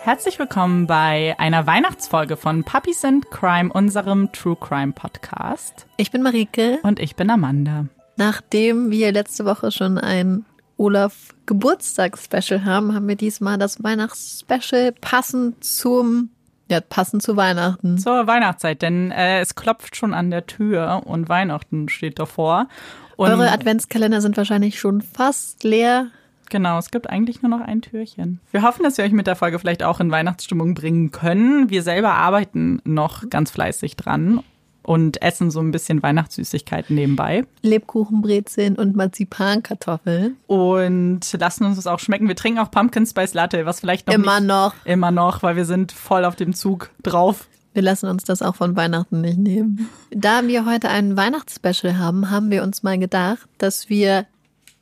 Herzlich willkommen bei einer Weihnachtsfolge von Puppies and Crime, unserem True Crime Podcast. Ich bin Marike. Und ich bin Amanda. Nachdem wir letzte Woche schon ein Olaf Geburtstagsspecial haben, haben wir diesmal das Weihnachtsspecial passend zum ja, passend zu Weihnachten. Zur Weihnachtszeit, denn äh, es klopft schon an der Tür und Weihnachten steht davor. Und Eure Adventskalender sind wahrscheinlich schon fast leer. Genau, es gibt eigentlich nur noch ein Türchen. Wir hoffen, dass wir euch mit der Folge vielleicht auch in Weihnachtsstimmung bringen können. Wir selber arbeiten noch ganz fleißig dran und essen so ein bisschen Weihnachtssüßigkeiten nebenbei. Lebkuchenbrezeln und Marzipankartoffeln. Und lassen uns das auch schmecken. Wir trinken auch Pumpkin Spice Latte, was vielleicht noch immer nicht, noch immer noch, weil wir sind voll auf dem Zug drauf. Wir lassen uns das auch von Weihnachten nicht nehmen. Da wir heute ein Weihnachtsspecial haben, haben wir uns mal gedacht, dass wir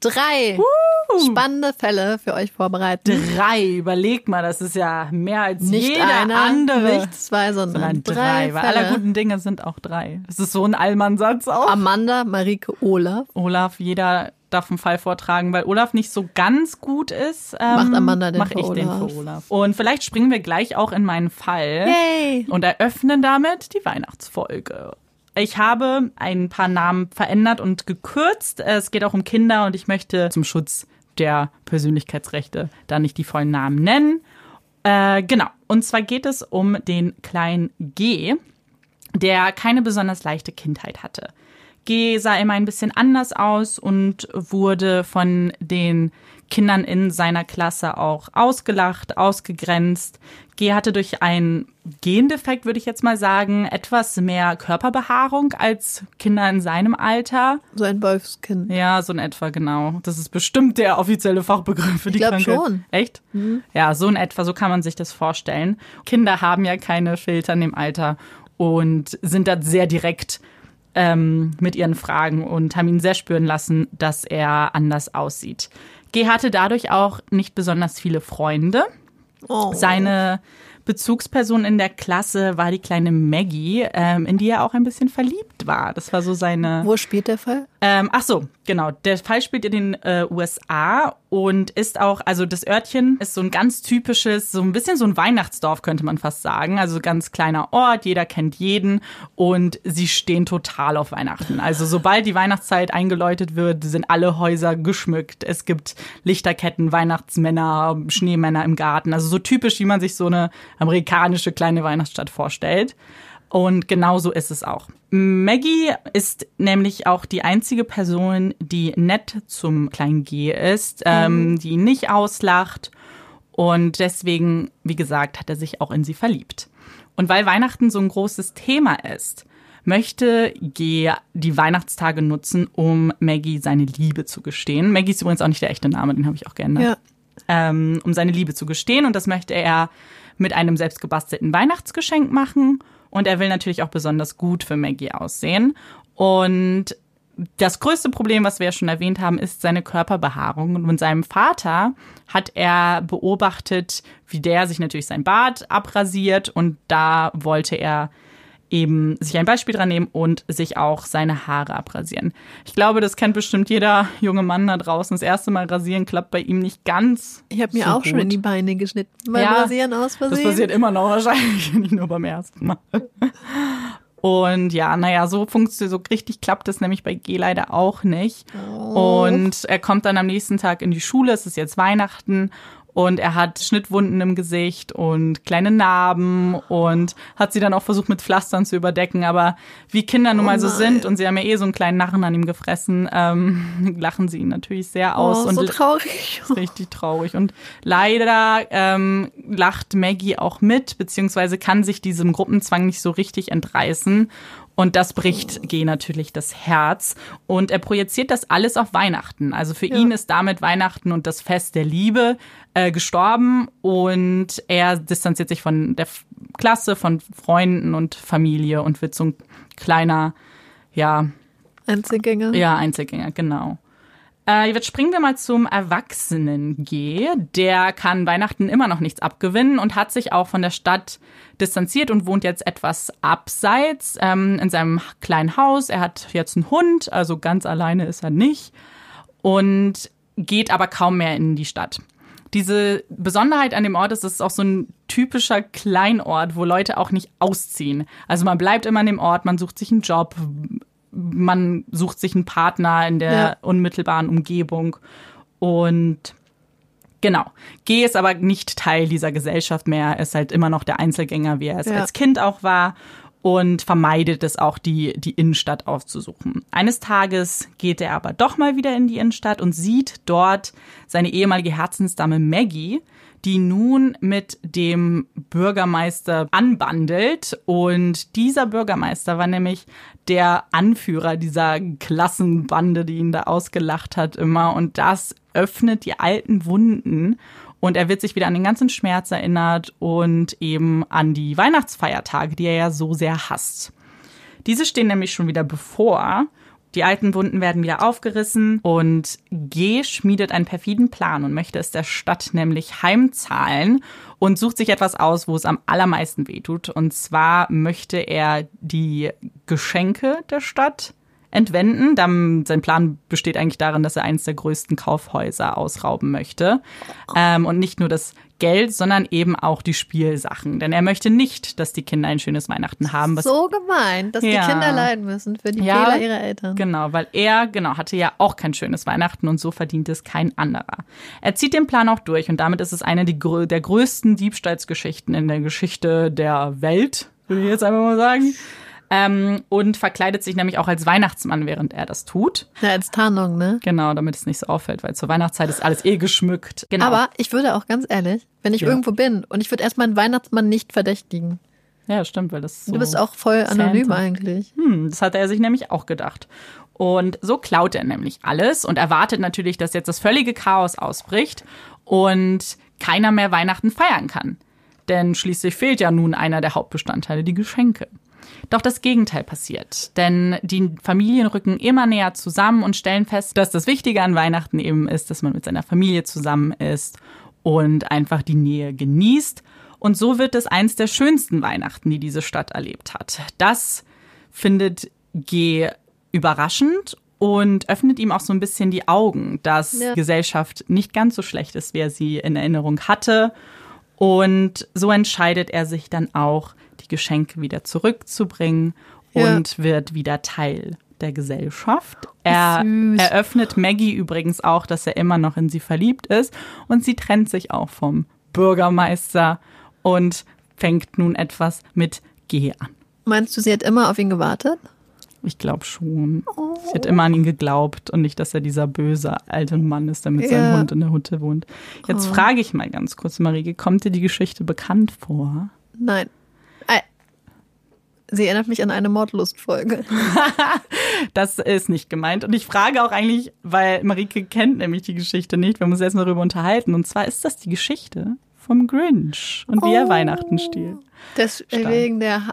drei uh. spannende Fälle für euch vorbereiten. Drei, überleg mal, das ist ja mehr als nicht jeder einer, andere. Nicht zwei, sondern, sondern drei. drei weil aller guten Dinge sind auch drei. Das ist so ein Allmannsatz auch. Amanda, Marike, Olaf. Olaf, jeder darf einen Fall vortragen, weil Olaf nicht so ganz gut ist. Ähm, Macht Amanda den mach ich den Olaf. für Olaf. Und vielleicht springen wir gleich auch in meinen Fall Yay! und eröffnen damit die Weihnachtsfolge. Ich habe ein paar Namen verändert und gekürzt. Es geht auch um Kinder und ich möchte zum Schutz der Persönlichkeitsrechte da nicht die vollen Namen nennen. Äh, genau. Und zwar geht es um den kleinen G, der keine besonders leichte Kindheit hatte. G sah immer ein bisschen anders aus und wurde von den Kindern in seiner Klasse auch ausgelacht, ausgegrenzt. G hatte durch einen Gendefekt, würde ich jetzt mal sagen, etwas mehr Körperbehaarung als Kinder in seinem Alter. So ein Wolfskind. Ja, so in etwa, genau. Das ist bestimmt der offizielle Fachbegriff für die glaub Krankheit. schon. Echt? Ja, so in etwa, so kann man sich das vorstellen. Kinder haben ja keine Filter in dem Alter und sind da sehr direkt ähm, mit ihren Fragen und haben ihn sehr spüren lassen, dass er anders aussieht. G hatte dadurch auch nicht besonders viele Freunde. Oh. Seine Bezugsperson in der Klasse war die kleine Maggie, ähm, in die er auch ein bisschen verliebt war. Das war so seine. Wo spielt der Fall? Ähm, ach so, genau. Der Fall spielt in den äh, USA und ist auch, also das Örtchen ist so ein ganz typisches, so ein bisschen so ein Weihnachtsdorf, könnte man fast sagen. Also ganz kleiner Ort, jeder kennt jeden und sie stehen total auf Weihnachten. Also sobald die Weihnachtszeit eingeläutet wird, sind alle Häuser geschmückt. Es gibt Lichterketten, Weihnachtsmänner, Schneemänner im Garten. Also so typisch, wie man sich so eine amerikanische kleine Weihnachtsstadt vorstellt. Und genauso ist es auch. Maggie ist nämlich auch die einzige Person, die nett zum kleinen G ist, ähm, die ihn nicht auslacht. Und deswegen, wie gesagt, hat er sich auch in sie verliebt. Und weil Weihnachten so ein großes Thema ist, möchte G die Weihnachtstage nutzen, um Maggie seine Liebe zu gestehen. Maggie ist übrigens auch nicht der echte Name, den habe ich auch geändert Ja. ähm, um seine Liebe zu gestehen. Und das möchte er mit einem selbstgebastelten Weihnachtsgeschenk machen. Und er will natürlich auch besonders gut für Maggie aussehen. Und das größte Problem, was wir ja schon erwähnt haben, ist seine Körperbehaarung. Und mit seinem Vater hat er beobachtet, wie der sich natürlich sein Bart abrasiert. Und da wollte er eben sich ein Beispiel dran nehmen und sich auch seine Haare abrasieren. Ich glaube, das kennt bestimmt jeder junge Mann da draußen. Das erste Mal rasieren klappt bei ihm nicht ganz. Ich habe mir so auch schon gut. in die Beine geschnitten. Beim Ja, Rasieren aus Versehen. Das passiert immer noch wahrscheinlich, nicht nur beim ersten Mal. Und ja, naja, so funktioniert, so richtig klappt es nämlich bei G leider auch nicht. Und er kommt dann am nächsten Tag in die Schule, es ist jetzt Weihnachten und er hat Schnittwunden im Gesicht und kleine Narben und hat sie dann auch versucht mit Pflastern zu überdecken. Aber wie Kinder nun mal so nein. sind und sie haben ja eh so einen kleinen Narren an ihm gefressen, ähm, lachen sie ihn natürlich sehr aus. oh, und so traurig. ist richtig traurig. Und leider ähm, lacht Maggie auch mit, beziehungsweise kann sich diesem Gruppenzwang nicht so richtig entreißen. Und das bricht G natürlich das Herz. Und er projiziert das alles auf Weihnachten. Also für ihn ist damit Weihnachten und das Fest der Liebe äh, gestorben. Und er distanziert sich von der Klasse, von Freunden und Familie und wird so ein kleiner, ja, Einzelgänger. ja, Einzelgänger, genau. Äh, jetzt springen wir mal zum Erwachsenen G. Der kann Weihnachten immer noch nichts abgewinnen und hat sich auch von der Stadt distanziert und wohnt jetzt etwas abseits ähm, in seinem kleinen Haus. Er hat jetzt einen Hund, also ganz alleine ist er nicht und geht aber kaum mehr in die Stadt. diese Besonderheit an dem Ort ist, es ist auch so ein typischer Kleinort, wo Leute auch nicht ausziehen. Also man bleibt immer an dem Ort, man sucht sich einen Job, man sucht sich einen Partner in der ja. unmittelbaren Umgebung und Genau. G ist aber nicht Teil dieser Gesellschaft mehr, ist halt immer noch der Einzelgänger, wie er es ja. als Kind auch war und vermeidet es auch, die, die Innenstadt aufzusuchen. Eines Tages geht er aber doch mal wieder in die Innenstadt und sieht dort seine ehemalige Herzensdame Maggie, die nun mit dem Bürgermeister anbandelt. Und dieser Bürgermeister war nämlich der Anführer dieser Klassenbande, die ihn da ausgelacht hat immer. Und das öffnet die alten Wunden und er wird sich wieder an den ganzen Schmerz erinnert und eben an die Weihnachtsfeiertage, die er ja so sehr hasst. Diese stehen nämlich schon wieder bevor. Die alten Wunden werden wieder aufgerissen und G schmiedet einen perfiden Plan und möchte es der Stadt nämlich heimzahlen und sucht sich etwas aus, wo es am allermeisten wehtut. Und zwar möchte er die Geschenke der Stadt entwenden. Dann, sein Plan besteht eigentlich darin, dass er eines der größten Kaufhäuser ausrauben möchte. Ähm, und nicht nur das Geld, sondern eben auch die Spielsachen. Denn er möchte nicht, dass die Kinder ein schönes Weihnachten haben. so gemein, dass ja. die Kinder leiden müssen für die ja, Fehler ihrer Eltern. Genau, weil er, genau, hatte ja auch kein schönes Weihnachten und so verdient es kein anderer. Er zieht den Plan auch durch und damit ist es eine der größten Diebstahlsgeschichten in der Geschichte der Welt, würde ich jetzt einfach mal sagen ähm, und verkleidet sich nämlich auch als Weihnachtsmann, während er das tut. Ja, als Tarnung, ne? Genau, damit es nicht so auffällt, weil zur Weihnachtszeit ist alles eh geschmückt. Genau. Aber ich würde auch ganz ehrlich, wenn ich ja. irgendwo bin und ich würde erstmal einen Weihnachtsmann nicht verdächtigen. Ja, stimmt, weil das so Du bist auch voll anonym Santa. eigentlich. Hm, das hat er sich nämlich auch gedacht. Und so klaut er nämlich alles und erwartet natürlich, dass jetzt das völlige Chaos ausbricht und keiner mehr Weihnachten feiern kann. Denn schließlich fehlt ja nun einer der Hauptbestandteile, die Geschenke. Doch das Gegenteil passiert, denn die Familien rücken immer näher zusammen und stellen fest, dass das Wichtige an Weihnachten eben ist, dass man mit seiner Familie zusammen ist und einfach die Nähe genießt. Und so wird es eins der schönsten Weihnachten, die diese Stadt erlebt hat. Das findet G überraschend und öffnet ihm auch so ein bisschen die Augen, dass ja. Gesellschaft nicht ganz so schlecht ist, wie er sie in Erinnerung hatte. Und so entscheidet er sich dann auch, die Geschenke wieder zurückzubringen ja. und wird wieder Teil der Gesellschaft. Er Süß. eröffnet Maggie übrigens auch, dass er immer noch in sie verliebt ist und sie trennt sich auch vom Bürgermeister und fängt nun etwas mit G an. Meinst du, sie hat immer auf ihn gewartet? Ich glaube schon. Oh. Sie hat immer an ihn geglaubt und nicht, dass er dieser böse alte Mann ist, der mit ja. seinem Hund in der Hütte wohnt. Jetzt oh. frage ich mal ganz kurz, Marie, kommt dir die Geschichte bekannt vor? Nein. Sie erinnert mich an eine Mordlustfolge. das ist nicht gemeint. Und ich frage auch eigentlich, weil Marike kennt nämlich die Geschichte nicht. Wir haben uns mal darüber unterhalten. Und zwar ist das die Geschichte vom Grinch und wie oh, er Weihnachten stiehlt. Deswegen der ha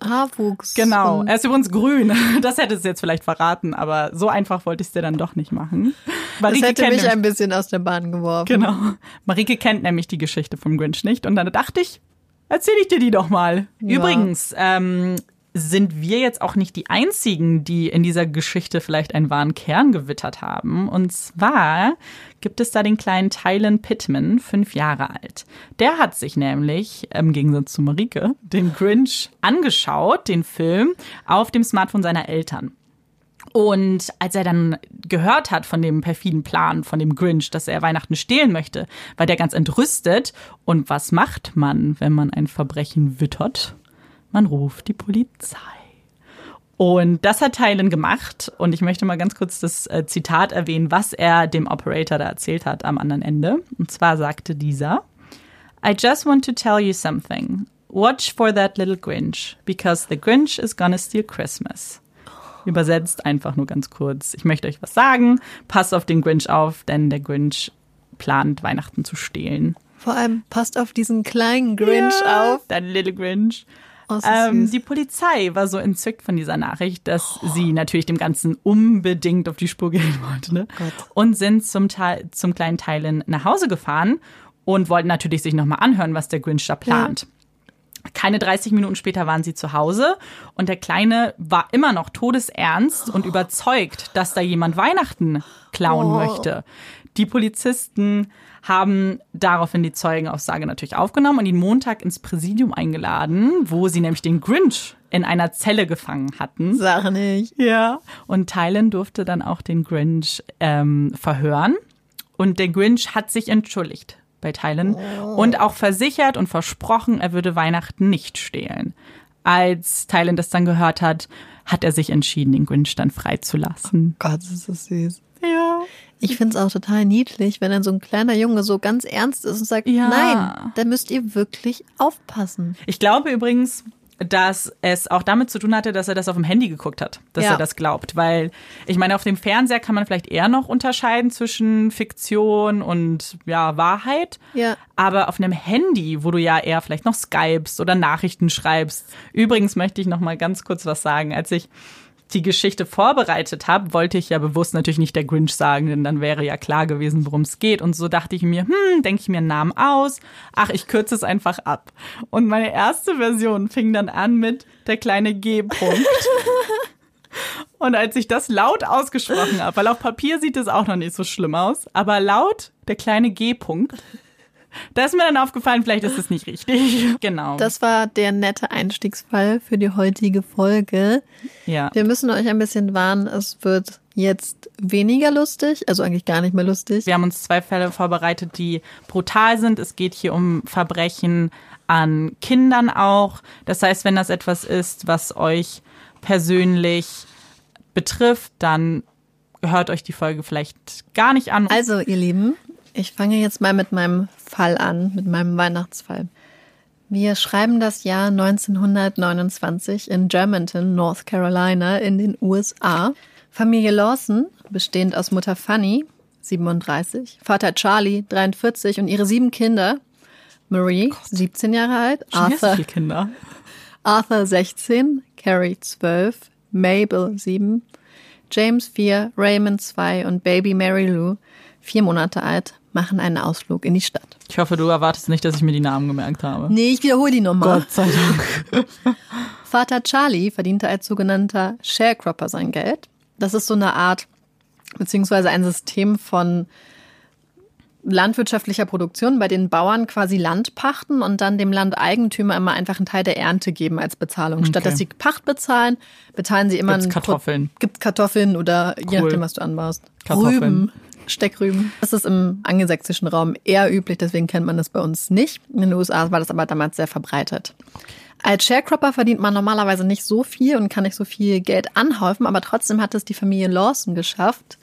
Haarwuchs. Genau. Er ist übrigens grün. Das hätte es jetzt vielleicht verraten, aber so einfach wollte ich es dir dann doch nicht machen. Marike das hätte mich nämlich, ein bisschen aus der Bahn geworfen. Genau. Marike kennt nämlich die Geschichte vom Grinch nicht. Und dann dachte ich, erzähle ich dir die doch mal. Ja. Übrigens, ähm, sind wir jetzt auch nicht die einzigen, die in dieser Geschichte vielleicht einen wahren Kern gewittert haben. Und zwar gibt es da den kleinen Tylen Pittman, fünf Jahre alt. Der hat sich nämlich, im Gegensatz zu Marike, den Grinch angeschaut, den Film, auf dem Smartphone seiner Eltern. Und als er dann gehört hat von dem perfiden Plan von dem Grinch, dass er Weihnachten stehlen möchte, war der ganz entrüstet. Und was macht man, wenn man ein Verbrechen wittert? Man ruft die Polizei. Und das hat Tylen gemacht. Und ich möchte mal ganz kurz das äh, Zitat erwähnen, was er dem Operator da erzählt hat am anderen Ende. Und zwar sagte dieser, I just want to tell you something. Watch for that little Grinch, because the Grinch is gonna steal Christmas. Übersetzt einfach nur ganz kurz. Ich möchte euch was sagen. Passt auf den Grinch auf, denn der Grinch plant, Weihnachten zu stehlen. Vor allem passt auf diesen kleinen Grinch ja, auf. Dein Little Grinch. Oh, ähm, die Polizei war so entzückt von dieser Nachricht, dass oh. sie natürlich dem Ganzen unbedingt auf die Spur gehen wollte. Ne? Oh und sind zum, Teil, zum kleinen Teilen nach Hause gefahren und wollten natürlich sich nochmal anhören, was der Grinch da plant. Ja. Keine 30 Minuten später waren sie zu Hause und der Kleine war immer noch todesernst und überzeugt, dass da jemand Weihnachten klauen Oh. möchte. Die Polizisten haben daraufhin die Zeugenaussage natürlich aufgenommen und ihn Montag ins Präsidium eingeladen, wo sie nämlich den Grinch in einer Zelle gefangen hatten. Sag nicht. Ja. Und Tylen durfte dann auch den Grinch ähm, verhören. Und der Grinch hat sich entschuldigt bei Tylen und auch versichert und versprochen, er würde Weihnachten nicht stehlen. Als Tylen das dann gehört hat, hat er sich entschieden, den Grinch dann freizulassen. Gott, ist das süß. Ja. Ich find's auch total niedlich, wenn dann so ein kleiner Junge so ganz ernst ist und sagt, Ja. nein, da müsst ihr wirklich aufpassen. Ich glaube übrigens, dass es auch damit zu tun hatte, dass er das auf dem Handy geguckt hat, dass Ja. er das glaubt. Weil ich meine, auf dem Fernseher kann man vielleicht eher noch unterscheiden zwischen Fiktion und ja, Wahrheit. Ja. Aber auf einem Handy, wo du ja eher vielleicht noch Skypest oder Nachrichten schreibst. Übrigens möchte ich noch mal ganz kurz was sagen. Als ich die Geschichte vorbereitet habe, wollte ich ja bewusst natürlich nicht der Grinch sagen, denn dann wäre ja klar gewesen, worum es geht. Und so dachte ich mir, hm, denke ich mir einen Namen aus. Ach, ich kürze es einfach ab. Und meine erste Version fing dann an mit der kleine G-Punkt. Und als ich das laut ausgesprochen habe, weil auf Papier sieht es auch noch nicht so schlimm aus, aber laut der kleine G-Punkt, da ist mir dann aufgefallen, vielleicht ist es nicht richtig. Genau. Das war der nette Einstiegsfall für die heutige Folge. ja. Wir müssen euch ein bisschen warnen, es wird jetzt weniger lustig, also eigentlich gar nicht mehr lustig. Wir haben uns zwei Fälle vorbereitet, die brutal sind. Es geht hier um Verbrechen an Kindern auch. Das heißt, wenn das etwas ist, was euch persönlich betrifft, dann hört euch die Folge vielleicht gar nicht an. Also, ihr Lieben, ich fange jetzt mal mit meinem Fall an, mit meinem Weihnachtsfall. Wir schreiben das Jahr 1929 in Germantown, North Carolina in den USA. Familie Lawson, bestehend aus Mutter Fanny, 37, Vater Charlie, 43 und ihre sieben Kinder. Marie, 17 Jahre alt, Arthur, Kinder. Arthur 16, Carrie 12, Mabel 7, James 4, Raymond 2 und Baby Mary Lou, vier Monate alt, machen einen Ausflug in die Stadt. Ich hoffe, du erwartest nicht, dass ich mir die Namen gemerkt habe. Nee, ich wiederhole die nochmal. Gott sei Dank. Vater Charlie verdiente als sogenannter Sharecropper sein Geld. Das ist so eine Art, beziehungsweise ein System von landwirtschaftlicher Produktion, bei denen Bauern quasi Land pachten und dann dem Landeigentümer immer einfach einen Teil der Ernte geben als Bezahlung. Statt Okay. dass sie Pacht bezahlen, bezahlen sie immer Gibt's einen Pro- Kartoffeln. Gibt Kartoffeln oder je Cool. nachdem, was du anbaust. Kartoffeln. Rüben. Steckrüben. Das ist im angelsächsischen Raum eher üblich, deswegen kennt man das bei uns nicht. In den USA war das aber damals sehr verbreitet. Als Sharecropper verdient man normalerweise nicht so viel und kann nicht so viel Geld anhäufen, aber trotzdem hat es die Familie Lawson geschafft,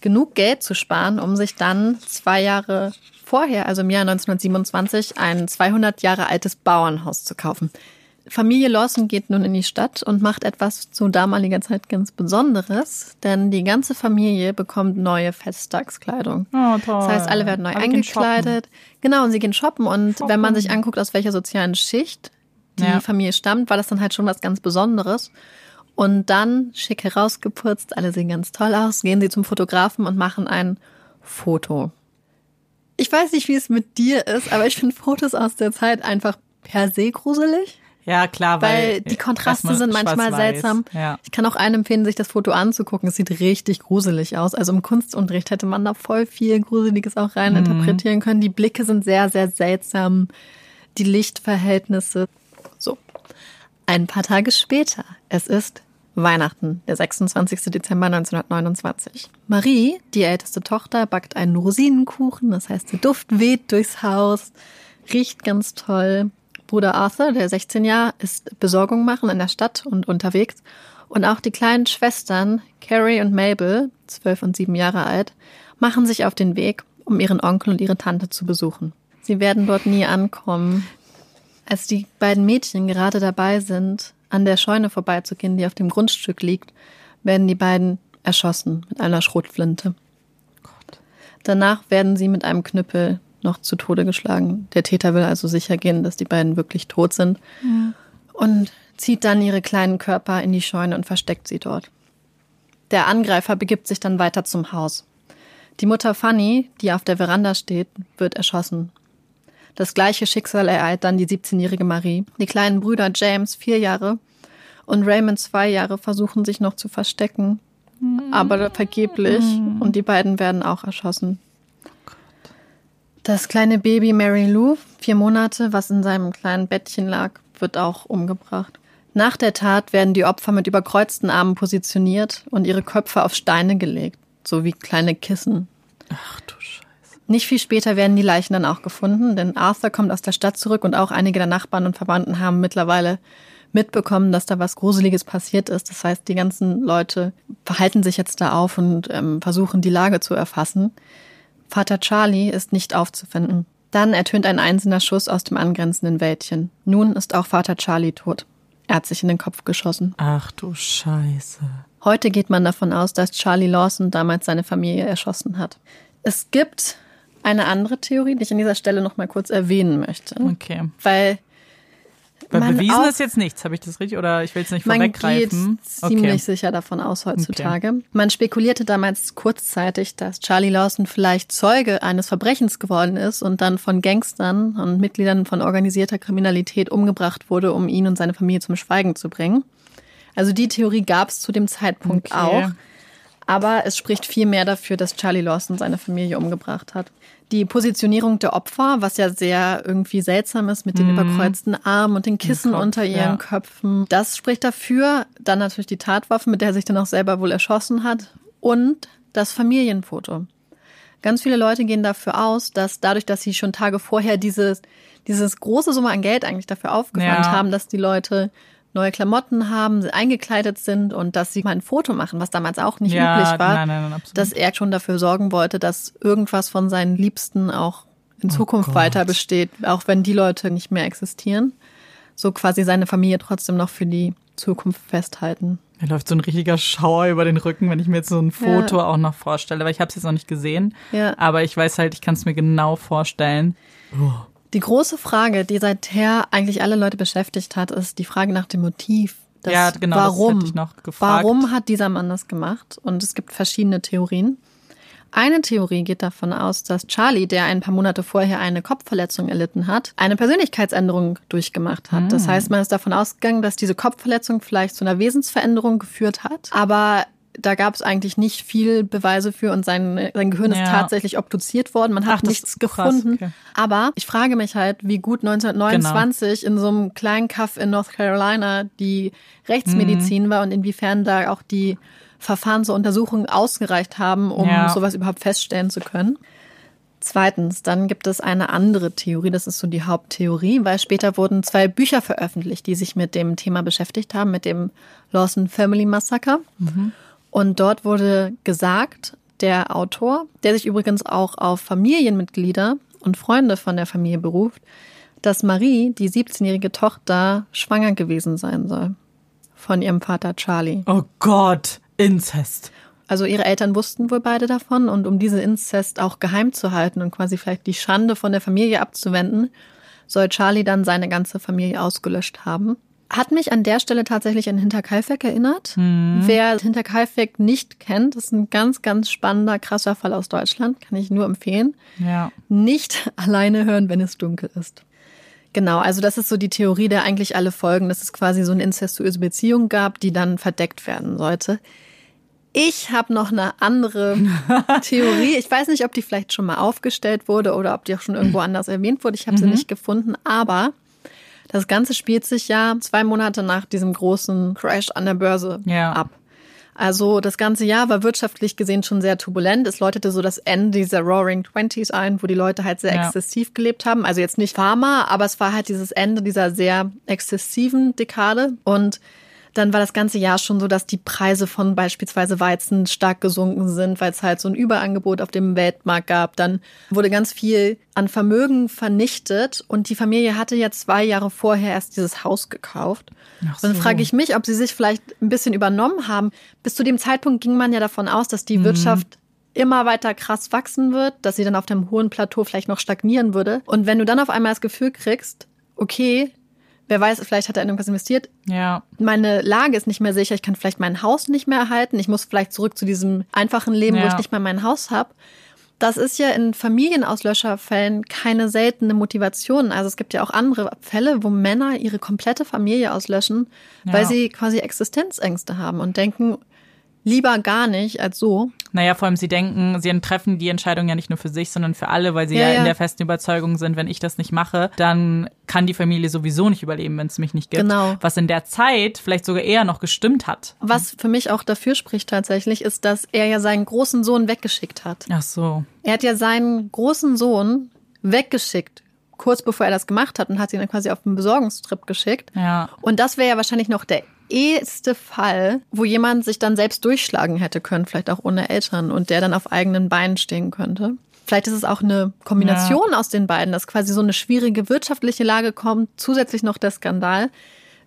genug Geld zu sparen, um sich dann zwei Jahre vorher, also im Jahr 1927, ein 200 Jahre altes Bauernhaus zu kaufen. Familie Lawson geht nun in die Stadt und macht etwas zu damaliger Zeit ganz Besonderes, denn die ganze Familie bekommt neue Festtagskleidung. Oh, toll. Das heißt, alle werden neu gehen eingekleidet. Genau, und sie gehen shoppen. Und wenn man sich anguckt, aus welcher sozialen Schicht die Ja. Familie stammt, war das dann halt schon was ganz Besonderes. Und dann, schick herausgeputzt, alle sehen ganz toll aus, gehen sie zum Fotografen und machen ein Foto. Ich weiß nicht, wie es mit dir ist, aber ich finde Fotos aus der Zeit einfach per se gruselig. Ja, klar, weil, Weil die Kontraste sind manchmal seltsam. Ja. Ich kann auch allen empfehlen, sich das Foto anzugucken. Es sieht richtig gruselig aus. Also im Kunstunterricht hätte man da voll viel Gruseliges auch rein Mhm. interpretieren können. Die Blicke sind sehr, sehr seltsam. Die Lichtverhältnisse. So. Ein paar Tage später. Es ist Weihnachten, der 26. Dezember 1929. Marie, die älteste Tochter, backt einen Rosinenkuchen. Das heißt, der Duft weht durchs Haus, riecht ganz toll. Bruder Arthur, der 16 Jahre, ist Besorgung machen in der Stadt und unterwegs. Und auch die kleinen Schwestern, Carrie und Mabel, 12 und 7 Jahre alt, machen sich auf den Weg, um ihren Onkel und ihre Tante zu besuchen. Sie werden dort nie ankommen. Als die beiden Mädchen gerade dabei sind, an der Scheune vorbeizugehen, die auf dem Grundstück liegt, werden die beiden erschossen mit einer Schrotflinte. Danach werden sie mit einem Knüppel noch zu Tode geschlagen. Der Täter will also sicher gehen, dass die beiden wirklich tot sind und zieht dann ihre kleinen Körper in die Scheune und versteckt sie dort. Der Angreifer begibt sich dann weiter zum Haus. Die Mutter Fanny, die auf der Veranda steht, wird erschossen. Das gleiche Schicksal ereilt dann die 17-jährige Marie. Die kleinen Brüder James, vier Jahre, und Raymond, zwei Jahre, versuchen sich noch zu verstecken. Aber vergeblich. Und die beiden werden auch erschossen. Das kleine Baby Mary Lou, vier Monate, was in seinem kleinen Bettchen lag, wird auch umgebracht. Nach der Tat werden die Opfer mit überkreuzten Armen positioniert und ihre Köpfe auf Steine gelegt, so wie kleine Kissen. Ach du Scheiße. Nicht viel später werden die Leichen dann auch gefunden, denn Arthur kommt aus der Stadt zurück und auch einige der Nachbarn und Verwandten haben mittlerweile mitbekommen, dass da was Gruseliges passiert ist. Das heißt, die ganzen Leute verhalten sich jetzt da auf und ähm, versuchen, die Lage zu erfassen. Vater Charlie ist nicht aufzufinden. Dann ertönt ein einzelner Schuss aus dem angrenzenden Wäldchen. Nun ist auch Vater Charlie tot. Er hat sich in den Kopf geschossen. Ach du Scheiße. Heute geht man davon aus, dass Charlie Lawson damals seine Familie erschossen hat. Es gibt eine andere Theorie, die ich an dieser Stelle noch mal kurz erwähnen möchte. Okay. Weil Weil Man bewiesen ist jetzt nichts, habe ich das richtig? Oder ich will es nicht Man geht vorweggreifen. ziemlich sicher davon aus heutzutage. Man spekulierte damals kurzzeitig, dass Charlie Lawson vielleicht Zeuge eines Verbrechens geworden ist und dann von Gangstern und Mitgliedern von organisierter Kriminalität umgebracht wurde, um ihn und seine Familie zum Schweigen zu bringen. Also die Theorie gab es zu dem Zeitpunkt Okay. auch. Aber es spricht viel mehr dafür, dass Charlie Lawson seine Familie umgebracht hat. Die Positionierung der Opfer, was ja sehr irgendwie seltsam ist mit den überkreuzten Armen und den Kissen Kopf, unter ihren ja. Köpfen, das spricht dafür. Dann natürlich die Tatwaffe, mit der er sich dann auch selber wohl erschossen hat. Und das Familienfoto. Ganz viele Leute gehen dafür aus, dass dadurch, dass sie schon Tage vorher dieses, dieses große Summe an Geld eigentlich dafür aufgewandt Ja. haben, dass die Leute neue Klamotten haben, eingekleidet sind und dass sie mal ein Foto machen, was damals auch nicht Ja, üblich war, nein, nein, nein, absolut. dass er schon dafür sorgen wollte, dass irgendwas von seinen Liebsten auch in Zukunft Gott. weiter besteht, auch wenn die Leute nicht mehr existieren. So quasi seine Familie trotzdem noch für die Zukunft festhalten. Mir läuft so ein richtiger Schauer über den Rücken, wenn ich mir jetzt so ein Foto auch noch vorstelle, weil ich habe es jetzt noch nicht gesehen. Ja. Aber ich weiß halt, ich kann es mir genau vorstellen. Die große Frage, die seither eigentlich alle Leute beschäftigt hat, ist die Frage nach dem Motiv. Das Ja, genau, das warum? hätte ich noch gefragt. Warum hat dieser Mann das gemacht? Und es gibt verschiedene Theorien. Eine Theorie geht davon aus, dass Charlie, der ein paar Monate vorher eine Kopfverletzung erlitten hat, eine Persönlichkeitsänderung durchgemacht hat. Hm. Das heißt, man ist davon ausgegangen, dass diese Kopfverletzung vielleicht zu einer Wesensveränderung geführt hat. Aber da gab es eigentlich nicht viel Beweise für und sein, sein Gehirn ist Ja. tatsächlich obduziert worden. Man hat Ach, nichts ist krass, gefunden. okay. Aber ich frage mich halt, wie gut 1929 Genau. in so einem kleinen Kaff in North Carolina die Rechtsmedizin Mhm. war und inwiefern da auch die Verfahren zur Untersuchung ausgereicht haben, um Ja. sowas überhaupt feststellen zu können. Zweitens, dann gibt es eine andere Theorie, das ist so die Haupttheorie, weil später wurden zwei Bücher veröffentlicht, die sich mit dem Thema beschäftigt haben, mit dem Lawson Family Massacre. Und dort wurde gesagt, der Autor, der sich übrigens auch auf Familienmitglieder und Freunde von der Familie beruft, dass Marie, die 17-jährige Tochter, schwanger gewesen sein soll. Von ihrem Vater Charlie. Oh Gott, Inzest. Also ihre Eltern wussten wohl beide davon und um diese Inzest auch geheim zu halten und quasi vielleicht die Schande von der Familie abzuwenden, soll Charlie dann seine ganze Familie ausgelöscht haben. Hat mich an der Stelle tatsächlich an Hinterkaifeck erinnert. Wer Hinterkaifeck nicht kennt, ist ein ganz, ganz spannender, krasser Fall aus Deutschland. Kann ich nur empfehlen. Ja. Nicht alleine hören, wenn es dunkel ist. Genau, also das ist so die Theorie, der eigentlich alle folgen, dass es quasi so eine incestuöse Beziehung gab, die dann verdeckt werden sollte. Ich habe noch eine andere Theorie. Ich weiß nicht, ob die vielleicht schon mal aufgestellt wurde oder ob die auch schon irgendwo anders erwähnt wurde. Ich habe sie nicht gefunden, aber das Ganze spielt sich ja zwei Monate nach diesem großen Crash an der Börse Ja. ab. Also das ganze Jahr war wirtschaftlich gesehen schon sehr turbulent. Es läutete so das Ende dieser Roaring Twenties ein, wo die Leute halt sehr Ja. exzessiv gelebt haben. Also jetzt nicht Pharma, aber es war halt dieses Ende dieser sehr exzessiven Dekade. Und dann war das ganze Jahr schon so, dass die Preise von beispielsweise Weizen stark gesunken sind, weil es halt so ein Überangebot auf dem Weltmarkt gab. Dann wurde ganz viel an Vermögen vernichtet und die Familie hatte ja zwei Jahre vorher erst dieses Haus gekauft. Ach Dann so. frage ich mich, ob sie sich vielleicht ein bisschen übernommen haben. Bis zu dem Zeitpunkt ging man ja davon aus, dass Mhm. die Wirtschaft immer weiter krass wachsen wird, dass sie dann auf dem hohen Plateau vielleicht noch stagnieren würde. Und wenn du dann auf einmal das Gefühl kriegst, okay, wer weiß, vielleicht hat er in irgendwas investiert, Ja. meine Lage ist nicht mehr sicher, ich kann vielleicht mein Haus nicht mehr erhalten, ich muss vielleicht zurück zu diesem einfachen Leben, wo Ja. ich nicht mehr mein Haus habe, Das ist ja in Familienauslöscherfällen keine seltene Motivation. Also es gibt ja auch andere Fälle, wo Männer ihre komplette Familie auslöschen, Ja. weil sie quasi Existenzängste haben und denken, lieber gar nicht als so. Naja, vor allem sie denken, sie treffen die Entscheidung ja nicht nur für sich, sondern für alle, weil sie Ja, ja, ja. in der festen Überzeugung sind, wenn ich das nicht mache, dann kann die Familie sowieso nicht überleben, wenn es mich nicht gibt. Genau. Was in der Zeit vielleicht sogar eher noch gestimmt hat. Was für mich auch dafür spricht tatsächlich, ist, dass er ja seinen großen Sohn weggeschickt hat. Ach so. Er hat ja seinen großen Sohn weggeschickt, kurz bevor er das gemacht hat und hat ihn dann quasi auf einen Besorgungstrip geschickt. Ja. Und das wäre ja wahrscheinlich noch der eheste Fall, wo jemand sich dann selbst durchschlagen hätte können, vielleicht auch ohne Eltern und der dann auf eigenen Beinen stehen könnte. Vielleicht ist es auch eine Kombination aus den beiden, dass quasi so eine schwierige wirtschaftliche Lage kommt, zusätzlich noch der Skandal.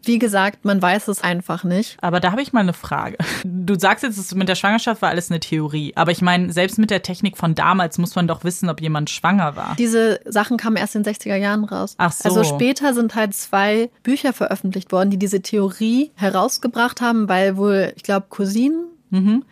Wie gesagt, man weiß es einfach nicht. Aber da habe ich mal eine Frage. Du sagst jetzt, mit der Schwangerschaft war alles eine Theorie. Aber ich meine, selbst mit der Technik von damals muss man doch wissen, ob jemand schwanger war. Diese Sachen kamen erst in den 60er Jahren raus. Ach so. Also später sind halt zwei Bücher veröffentlicht worden, die diese Theorie herausgebracht haben, weil wohl, ich glaube, Cousinen Mhm.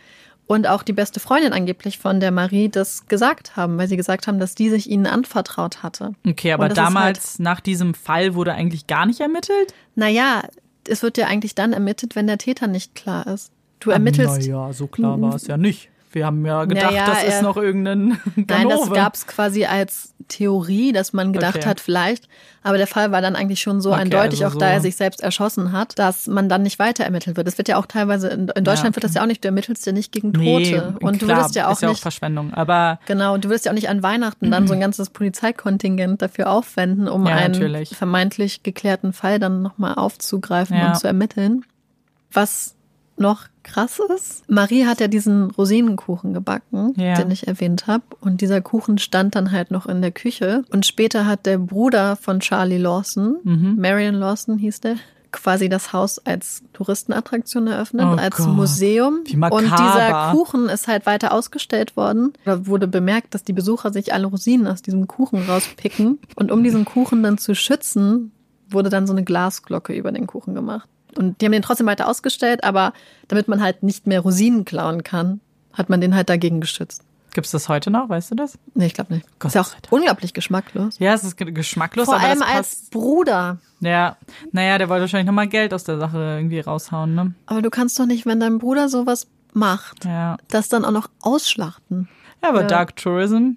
Und auch die beste Freundin angeblich von der Marie das gesagt haben, weil sie gesagt haben, dass die sich ihnen anvertraut hatte. Okay, aber damals, nach diesem Fall, wurde eigentlich gar nicht ermittelt? Naja, es wird ja eigentlich dann ermittelt, wenn der Täter nicht klar ist. Du ermittelst. Naja, so klar war es ja nicht. Wir haben ja gedacht, Naja, das ist er- noch irgendein Nein, das Ganove. gab es quasi als Theorie, dass man gedacht Okay. hat, vielleicht. Aber der Fall war dann eigentlich schon so Okay, eindeutig, also auch da so- er sich selbst erschossen hat, dass man dann nicht weiter ermittelt wird. Das wird ja auch teilweise, in, in Deutschland wird das ja auch nicht, du ermittelst ja nicht gegen Tote. Nee, und du klar, würdest ja auch ist ja auch nicht, Verschwendung. Aber genau, und du würdest ja auch nicht an Weihnachten dann so ein ganzes Polizeikontingent dafür aufwenden, um Ja, einen natürlich. vermeintlich geklärten Fall dann nochmal aufzugreifen Ja. und zu ermitteln. Was noch krass ist, Marie hat ja diesen Rosinenkuchen gebacken, Ja. den ich erwähnt habe. Und dieser Kuchen stand dann halt noch in der Küche. Und später hat der Bruder von Charlie Lawson, Mhm. Marion Lawson hieß der, quasi das Haus als Touristenattraktion eröffnet, Oh als Gott, Museum. Und dieser Kuchen ist halt weiter ausgestellt worden. Da wurde bemerkt, dass die Besucher sich alle Rosinen aus diesem Kuchen rauspicken. Und um diesen Kuchen dann zu schützen, wurde dann so eine Glasglocke über den Kuchen gemacht. Und die haben den trotzdem weiter ausgestellt, aber damit man halt nicht mehr Rosinen klauen kann, hat man den halt dagegen geschützt. gibt's das heute noch? Weißt du das? Nee, ich glaube nicht. Gott ist ja auch unglaublich geschmacklos. Ja, es ist ge- geschmacklos, Vor aber allem das als passt. Bruder. Ja, naja, der wollte wahrscheinlich nochmal Geld aus der Sache irgendwie raushauen, ne? Aber du kannst doch nicht, wenn dein Bruder sowas macht, Ja. das dann auch noch ausschlachten. Ja, aber Ja. Dark Tourism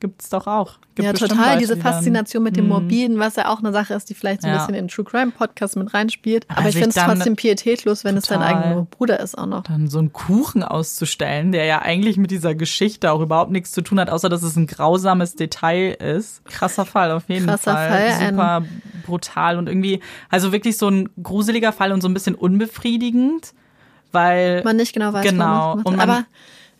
gibt's doch auch. Gibt ja, total. Leute, Diese die Faszination mit dem Mhm. Morbiden, was ja auch eine Sache ist, die vielleicht so ein Ja. bisschen in True Crime Podcast mit reinspielt. Aber Also ich finde es trotzdem pietätlos, wenn es dein Total. eigener Bruder ist auch noch. Dann so einen Kuchen auszustellen, der ja eigentlich mit dieser Geschichte auch überhaupt nichts zu tun hat, außer dass es ein grausames Detail ist. Krasser Fall auf jeden Krasser Fall. Fall, Super brutal und irgendwie, also wirklich so ein gruseliger Fall und so ein bisschen unbefriedigend, weil Man nicht genau weiß, Genau. Und man-. Aber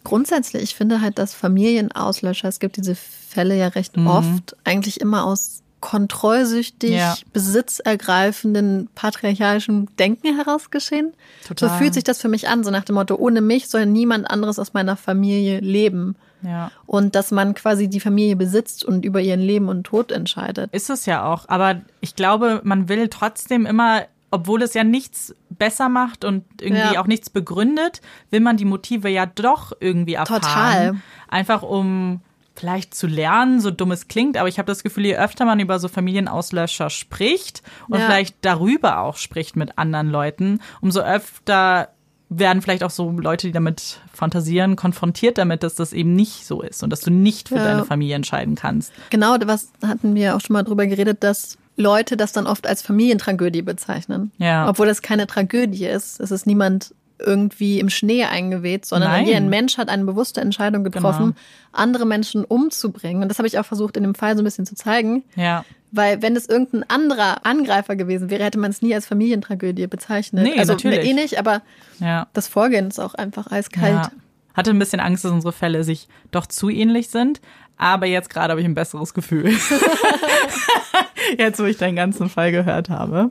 grundsätzlich, ich finde halt, dass Familienauslöscher, es gibt diese Fälle ja recht oft, eigentlich immer aus kontrollsüchtig, Mhm. Ja. besitzergreifenden, patriarchalischen Denken heraus geschehen. Total. So fühlt sich das für mich an, so nach dem Motto, ohne mich soll niemand anderes aus meiner Familie leben. ja. Und dass man quasi die Familie besitzt und über ihren Leben und Tod entscheidet. Ist es ja auch. Aber ich glaube, man will trotzdem immer, obwohl es ja nichts besser macht und irgendwie Ja. auch nichts begründet, will man die Motive ja doch irgendwie erfahren. Total. Einfach um vielleicht zu lernen, so dumm es klingt, aber ich habe das Gefühl, je öfter man über so Familienauslöscher spricht und Ja. vielleicht darüber auch spricht mit anderen Leuten, umso öfter werden vielleicht auch so Leute, die damit fantasieren, konfrontiert damit, dass das eben nicht so ist und dass du nicht für Ja. deine Familie entscheiden kannst. Genau, was hatten wir auch schon mal drüber geredet, dass Leute das dann oft als Familientragödie bezeichnen. Ja. Obwohl das keine Tragödie ist. Es ist niemand irgendwie im Schnee eingeweht, sondern Nein. ein Mensch hat eine bewusste Entscheidung getroffen, Genau. andere Menschen umzubringen. Und das habe ich auch versucht in dem Fall so ein bisschen zu zeigen. Ja. Weil wenn es irgendein anderer Angreifer gewesen wäre, hätte man es nie als Familientragödie bezeichnet. Nee, also natürlich. eh nicht, aber Ja. das Vorgehen ist auch einfach eiskalt. Ja. Hatte ein bisschen Angst, dass unsere Fälle sich doch zu ähnlich sind. Aber jetzt gerade habe ich ein besseres Gefühl. jetzt, wo ich deinen ganzen Fall gehört habe.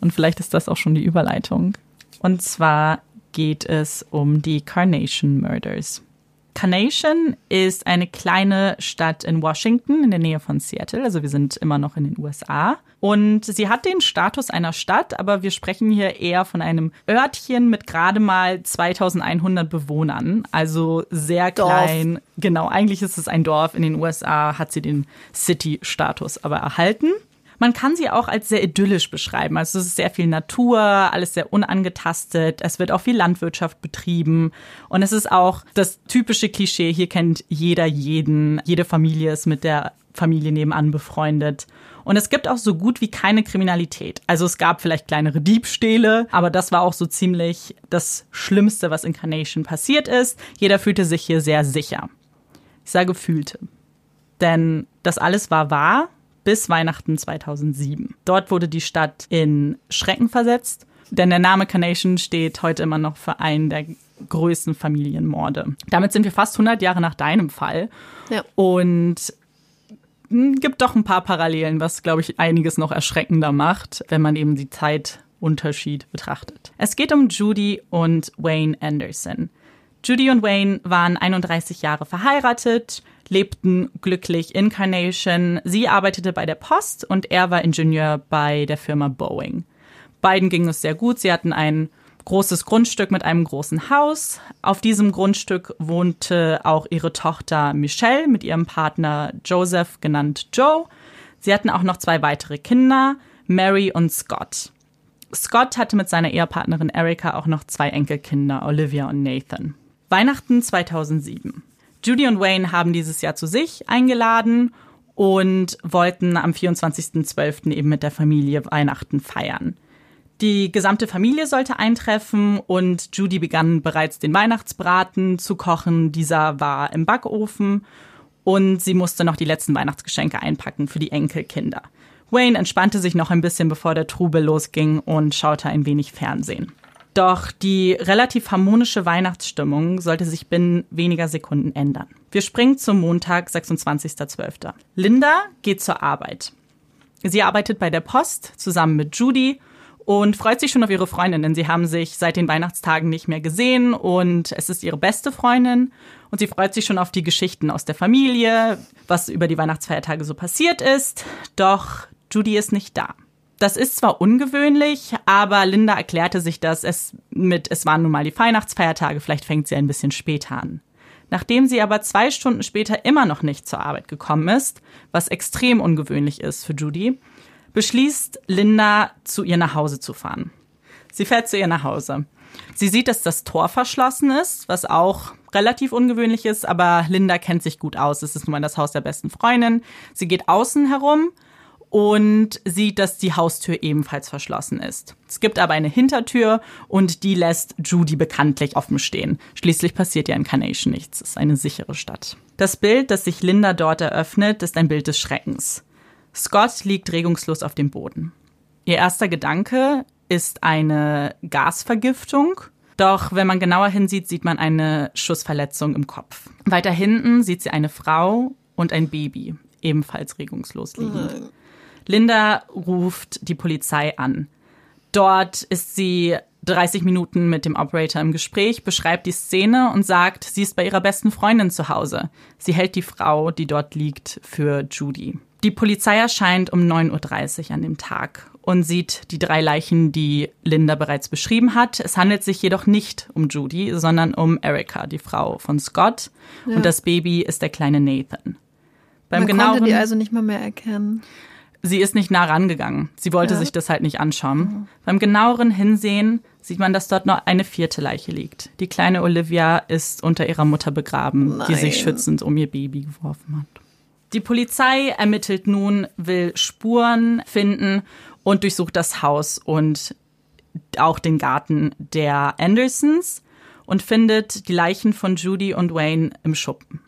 Und vielleicht ist das auch schon die Überleitung. Und zwar geht es um die Carnation Murders. Carnation ist eine kleine Stadt in Washington in der Nähe von Seattle. Also wir sind immer noch in den USA. Und sie hat den Status einer Stadt, aber wir sprechen hier eher von einem Örtchen mit gerade mal 2100 Bewohnern. Also sehr klein. Dorf. Genau, eigentlich ist es ein Dorf. In den USA hat sie den City-Status aber erhalten. Man kann sie auch als sehr idyllisch beschreiben. Also es ist sehr viel Natur, alles sehr unangetastet. Es wird auch viel Landwirtschaft betrieben. Und es ist auch das typische Klischee. Hier kennt jeder jeden. Jede Familie ist mit der Familie nebenan befreundet. Und es gibt auch so gut wie keine Kriminalität. Also es gab vielleicht kleinere Diebstähle, aber das war auch so ziemlich das Schlimmste, was in Carnation passiert ist. Jeder fühlte sich hier sehr sicher. Ich sage fühlte. Denn das alles war wahr bis Weihnachten 2007. Dort wurde die Stadt in Schrecken versetzt, denn der Name Carnation steht heute immer noch für einen der größten Familienmorde. Damit sind wir fast 100 Jahre nach deinem Fall. Ja. Und gibt doch ein paar Parallelen, was, glaube ich, einiges noch erschreckender macht, wenn man eben die Zeitunterschied betrachtet. Es geht um Judy und Wayne Anderson. Judy und Wayne waren 31 Jahre verheiratet lebten glücklich in Carnation. Sie arbeitete bei der Post und er war Ingenieur bei der Firma Boeing. Beiden ging es sehr gut. Sie hatten ein großes Grundstück mit einem großen Haus. Auf diesem Grundstück wohnte auch ihre Tochter Michelle mit ihrem Partner Joseph, genannt Joe. Sie hatten auch noch zwei weitere Kinder, Mary und Scott. Scott hatte mit seiner Ehepartnerin Erika auch noch zwei Enkelkinder, Olivia und Nathan. Weihnachten 2007. Judy und Wayne haben dieses Jahr zu sich eingeladen und wollten am 24.12. eben mit der Familie Weihnachten feiern. Die gesamte Familie sollte eintreffen und Judy begann bereits den Weihnachtsbraten zu kochen. Dieser war im Backofen und sie musste noch die letzten Weihnachtsgeschenke einpacken für die Enkelkinder. Wayne entspannte sich noch ein bisschen, bevor der Trubel losging und schaute ein wenig Fernsehen. Doch die relativ harmonische Weihnachtsstimmung sollte sich binnen weniger Sekunden ändern. Wir springen zum Montag, 26.12. Linda geht zur Arbeit. Sie arbeitet bei der Post zusammen mit Judy und freut sich schon auf ihre Freundin, denn sie haben sich seit den Weihnachtstagen nicht mehr gesehen und es ist ihre beste Freundin und sie freut sich schon auf die Geschichten aus der Familie, was über die Weihnachtsfeiertage so passiert ist. Doch Judy ist nicht da. Das ist zwar ungewöhnlich, aber Linda erklärte sich das es mit, es waren nun mal die Weihnachtsfeiertage, vielleicht fängt sie ein bisschen später an. Nachdem sie aber zwei Stunden später immer noch nicht zur Arbeit gekommen ist, was extrem ungewöhnlich ist für Judy, beschließt Linda, zu ihr nach Hause zu fahren. Sie fährt zu ihr nach Hause. Sie sieht, dass das Tor verschlossen ist, was auch relativ ungewöhnlich ist, aber Linda kennt sich gut aus. Es ist nun mal das Haus der besten Freundin. Sie geht außen herum und sieht, dass die Haustür ebenfalls verschlossen ist. Es gibt aber eine Hintertür und die lässt Judy bekanntlich offen stehen. Schließlich passiert ja in Carnation nichts. Es ist eine sichere Stadt. Das Bild, das sich Linda dort eröffnet, ist ein Bild des Schreckens. Scott liegt regungslos auf dem Boden. Ihr erster Gedanke ist eine Gasvergiftung. Doch wenn man genauer hinsieht, sieht man eine Schussverletzung im Kopf. Weiter hinten sieht sie eine Frau und ein Baby, ebenfalls regungslos liegend. Linda ruft die Polizei an. Dort ist sie 30 Minuten mit dem Operator im Gespräch, beschreibt die Szene und sagt, sie ist bei ihrer besten Freundin zu Hause. Sie hält die Frau, die dort liegt, für Judy. Die Polizei erscheint um 9.30 Uhr an dem Tag und sieht die drei Leichen, die Linda bereits beschrieben hat. Es handelt sich jedoch nicht um Judy, sondern um Erika, die Frau von Scott. Ja. Und das Baby ist der kleine Nathan. Beim Man genaueren, konnte die also nicht mal mehr erkennen sie ist nicht nah rangegangen. Sie wollte ja. sich das halt nicht anschauen. Mhm. Beim genaueren Hinsehen sieht man, dass dort noch eine vierte Leiche liegt. Die kleine Olivia ist unter ihrer Mutter begraben, Nein. die sich schützend um ihr Baby geworfen hat. Die Polizei ermittelt nun, will Spuren finden und durchsucht das Haus und auch den Garten der Andersons und findet die Leichen von Judy und Wayne im Schuppen.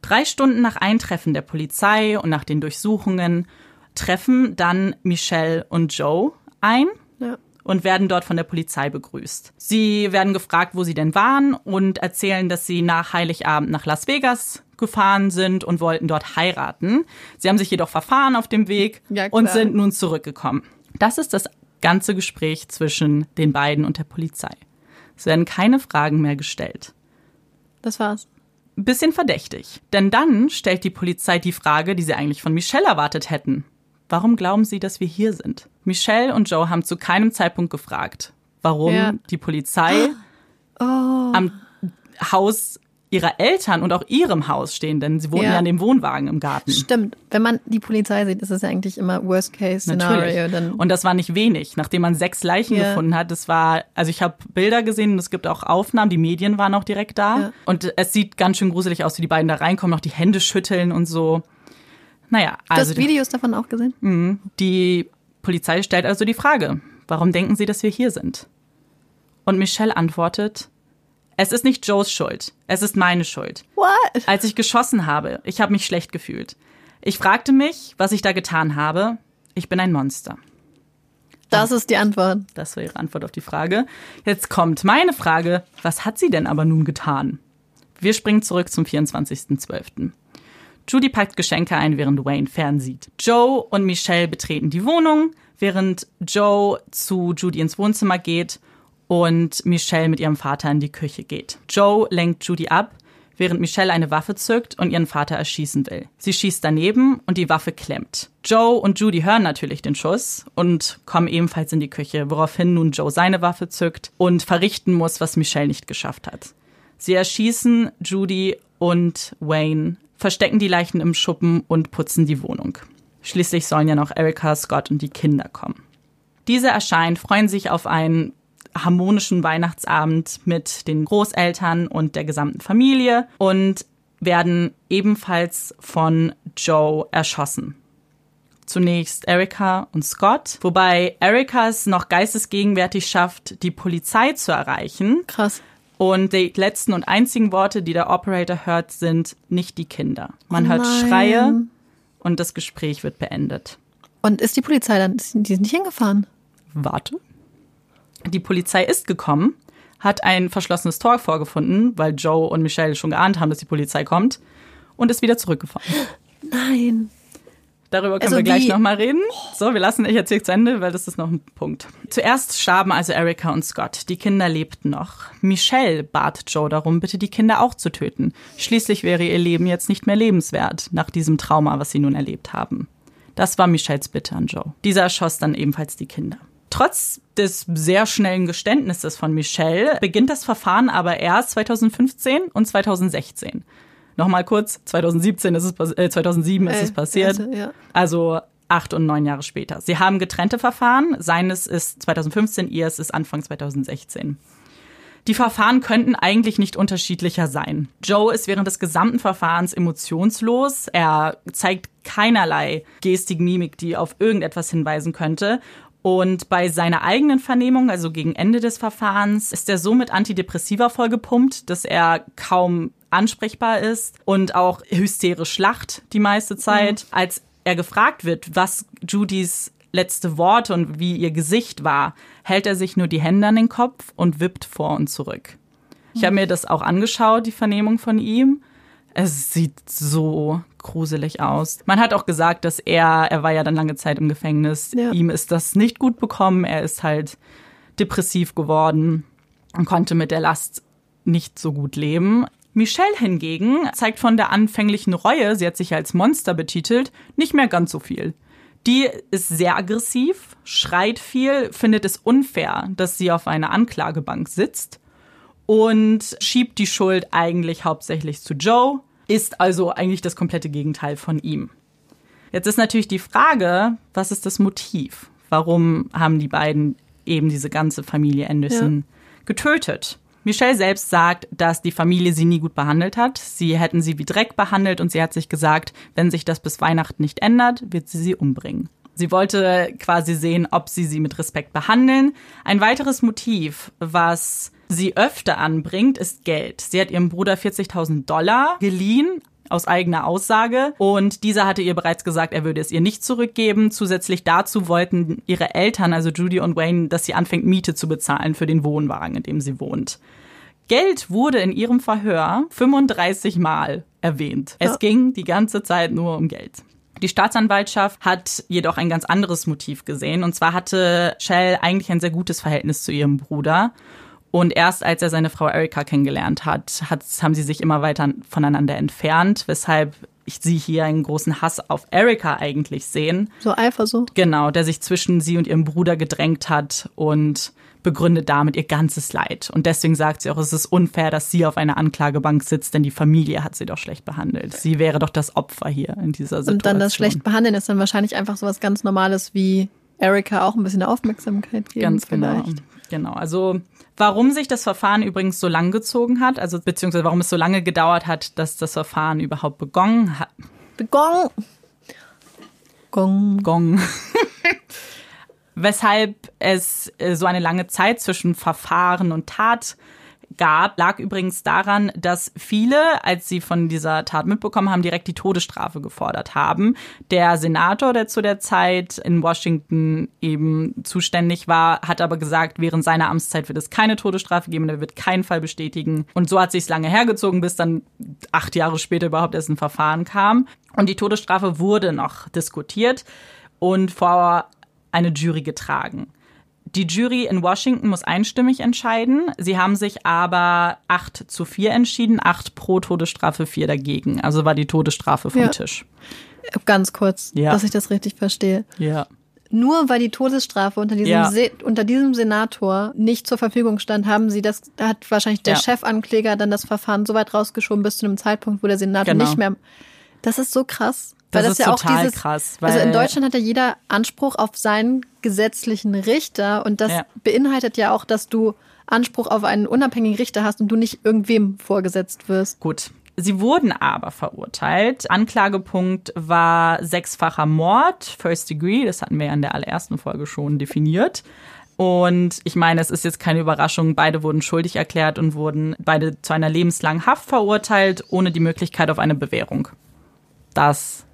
Drei Stunden nach Eintreffen der Polizei und nach den Durchsuchungen treffen dann Michelle und Joe ein. Ja. Und werden dort von der Polizei begrüßt. Sie werden gefragt, wo sie denn waren und erzählen, dass sie nach Heiligabend nach Las Vegas gefahren sind und wollten dort heiraten. Sie haben sich jedoch verfahren auf dem Weg ja, und sind nun zurückgekommen. Das ist das ganze Gespräch zwischen den beiden und der Polizei. Es werden keine Fragen mehr gestellt. Das war's. bisschen verdächtig. Denn dann stellt die Polizei die Frage, die sie eigentlich von Michelle erwartet hätten. Warum glauben Sie, dass wir hier sind? Michelle und Joe haben zu keinem Zeitpunkt gefragt, warum Ja. die Polizei am Haus ihrer Eltern und auch ihrem Haus stehen, denn sie wohnen Ja. ja in dem Wohnwagen im Garten. Stimmt. Wenn man die Polizei sieht, ist es ja eigentlich immer Worst-Case-Szenario. Und das war nicht wenig, nachdem man sechs Leichen Ja. gefunden hat. Das war, also ich habe Bilder gesehen und es gibt auch Aufnahmen, die Medien waren auch direkt da. Ja. Und es sieht ganz schön gruselig aus, wie die beiden da reinkommen, noch die Hände schütteln und so. Naja, du also hast Videos davon auch gesehen? die Polizei stellt also die Frage, warum denken Sie, dass wir hier sind? Und Michelle antwortet, es ist nicht Joes Schuld, es ist meine Schuld. What? Als ich geschossen habe, ich habe mich schlecht gefühlt. Ich fragte mich, was ich da getan habe. Ich bin ein Monster. Das ist die Antwort. Das war ihre Antwort auf die Frage. Jetzt kommt meine Frage, was hat sie denn aber nun getan? Wir springen zurück zum 24.12. Judy packt Geschenke ein, während Wayne fernsieht. Joe und Michelle betreten die Wohnung, während Joe zu Judy ins Wohnzimmer geht und Michelle mit ihrem Vater in die Küche geht. Joe lenkt Judy ab, während Michelle eine Waffe zückt und ihren Vater erschießen will. Sie schießt daneben und die Waffe klemmt. Joe und Judy hören natürlich den Schuss und kommen ebenfalls in die Küche, woraufhin nun Joe seine Waffe zückt und verrichten muss, was Michelle nicht geschafft hat. Sie erschießen Judy und Wayne, verstecken die Leichen im Schuppen und putzen die Wohnung. Schließlich sollen ja noch Erika, Scott und die Kinder kommen. Diese erscheinen, freuen sich auf einen harmonischen Weihnachtsabend mit den Großeltern und der gesamten Familie und werden ebenfalls von Joe erschossen. Zunächst Erika und Scott, wobei Erika es noch geistesgegenwärtig schafft, die Polizei zu erreichen. Krass. Und die letzten und einzigen Worte, die der Operator hört, sind nicht die Kinder. Man Oh hört. Schreie und das Gespräch wird beendet. Und ist die Polizei dann, die sind nicht hingefahren? Warte. Die Polizei ist gekommen, hat ein verschlossenes Tor vorgefunden, weil Joe und Michelle schon geahnt haben, dass die Polizei kommt, und ist wieder zurückgefahren. Nein. Darüber können Also wir gleich nochmal reden. So, wir lassen, ich erzähle zu Ende, weil das ist noch ein Punkt. Zuerst starben also Erika und Scott. Die Kinder lebten noch. Michelle bat Joe darum, bitte die Kinder auch zu töten. Schließlich wäre ihr Leben jetzt nicht mehr lebenswert, nach diesem Trauma, was sie nun erlebt haben. Das war Michelles Bitte an Joe. Dieser erschoss dann ebenfalls die Kinder. Trotz des sehr schnellen Geständnisses von Michelle beginnt das Verfahren aber erst 2015 und 2016. Nochmal kurz, 2017 ist es, äh, 2007 ist Äh, es passiert. also, ja. Also acht und neun Jahre später. Sie haben getrennte Verfahren. Seines ist 2015, ihres ist Anfang 2016. Die Verfahren könnten eigentlich nicht unterschiedlicher sein. Joe ist während des gesamten Verfahrens emotionslos. Er zeigt keinerlei Gestik, Mimik, die auf irgendetwas hinweisen könnte. Und bei seiner eigenen Vernehmung, also gegen Ende des Verfahrens, ist er so mit Antidepressiva vollgepumpt, dass er kaum ansprechbar ist und auch hysterisch lacht die meiste Zeit. Als er gefragt wird, was Judys letzte Worte und wie ihr Gesicht war, hält er sich nur die Hände an den Kopf und wippt vor und zurück. Ich habe mir das auch angeschaut, die Vernehmung von ihm. Es sieht so gruselig aus. Man hat auch gesagt, dass er, er war ja dann lange Zeit im Gefängnis, Ja. ihm ist das nicht gut bekommen. Er ist halt depressiv geworden und konnte mit der Last nicht so gut leben. Michelle hingegen zeigt von der anfänglichen Reue, sie hat sich als Monster betitelt, nicht mehr ganz so viel. Die ist sehr aggressiv, schreit viel, findet es unfair, dass sie auf einer Anklagebank sitzt und schiebt die Schuld eigentlich hauptsächlich zu Joe, ist also eigentlich das komplette Gegenteil von ihm. Jetzt ist natürlich die Frage, was ist das Motiv? Warum haben die beiden eben diese ganze Familie Anderson getötet? Michelle selbst sagt, dass die Familie sie nie gut behandelt hat. Sie hätten sie wie Dreck behandelt und sie hat sich gesagt, wenn sich das bis Weihnachten nicht ändert, wird sie sie umbringen. Sie wollte quasi sehen, ob sie sie mit Respekt behandeln. Ein weiteres Motiv, was sie öfter anbringt, ist Geld. Sie hat ihrem Bruder 40.000 Dollar geliehen, aus eigener Aussage. Und dieser hatte ihr bereits gesagt, er würde es ihr nicht zurückgeben. Zusätzlich dazu wollten ihre Eltern, also Judy und Wayne, dass sie anfängt, Miete zu bezahlen für den Wohnwagen, in dem sie wohnt. Geld wurde in ihrem Verhör 35 Mal erwähnt. Es ging die ganze Zeit nur um Geld. Die Staatsanwaltschaft hat jedoch ein ganz anderes Motiv gesehen. Und zwar hatte Shell eigentlich ein sehr gutes Verhältnis zu ihrem Bruder. Und erst als er seine Frau Erika kennengelernt hat, hat haben sie sich immer weiter voneinander entfernt, weshalb ich sie hier einen großen Hass auf Erika eigentlich sehen. So Eifersucht. Genau, der sich zwischen sie und ihrem Bruder gedrängt hat und begründet damit ihr ganzes Leid. Und deswegen sagt sie auch, es ist unfair, dass sie auf einer Anklagebank sitzt, denn die Familie hat sie doch schlecht behandelt. Sie wäre doch das Opfer hier in dieser Situation. Und dann das schlecht behandeln ist dann wahrscheinlich einfach so was ganz Normales wie Erika auch ein bisschen Aufmerksamkeit geben. Ganz genau. vielleicht. Genau. Also warum sich das Verfahren übrigens so lang gezogen hat, also beziehungsweise warum es so lange gedauert hat, dass das Verfahren überhaupt begonnen hat. Gong. Gong. Gong. Weshalb es äh, so eine lange Zeit zwischen Verfahren und Tat gab, lag übrigens daran, dass viele, als sie von dieser Tat mitbekommen haben, direkt die Todesstrafe gefordert haben. Der Senator, der zu der Zeit in Washington eben zuständig war, hat aber gesagt, während seiner Amtszeit wird es keine Todesstrafe geben, er wird keinen Fall bestätigen. Und so hat sich lange hergezogen, bis dann acht Jahre später überhaupt erst ein Verfahren kam. Und die Todesstrafe wurde noch diskutiert und vor eine Jury getragen. Die Jury in Washington muss einstimmig entscheiden. Sie haben sich aber acht zu vier entschieden, acht pro Todesstrafe, vier dagegen. Also war die Todesstrafe vom Ja. Tisch. Ganz kurz, Ja. dass ich das richtig verstehe. Ja. Nur weil die Todesstrafe unter diesem, Ja. Unter diesem Senator nicht zur Verfügung stand, haben sie das, da hat wahrscheinlich der. Chefankläger dann das Verfahren so weit rausgeschoben bis zu einem Zeitpunkt, wo der Senator Genau. nicht mehr. Das ist so krass. Das Weil ist ja total auch dieses, krass, Also in weil- Deutschland hat ja jeder Anspruch auf seinen gesetzlichen Richter und das Ja. beinhaltet ja auch, dass du Anspruch auf einen unabhängigen Richter hast und du nicht irgendwem vorgesetzt wirst. Gut. Sie wurden aber verurteilt. Anklagepunkt war sechsfacher Mord, First Degree. Das hatten wir ja in der allerersten Folge schon definiert. Und ich meine, es ist jetzt keine Überraschung, beide wurden schuldig erklärt und wurden beide zu einer lebenslangen Haft verurteilt, ohne die Möglichkeit auf eine Bewährung. Das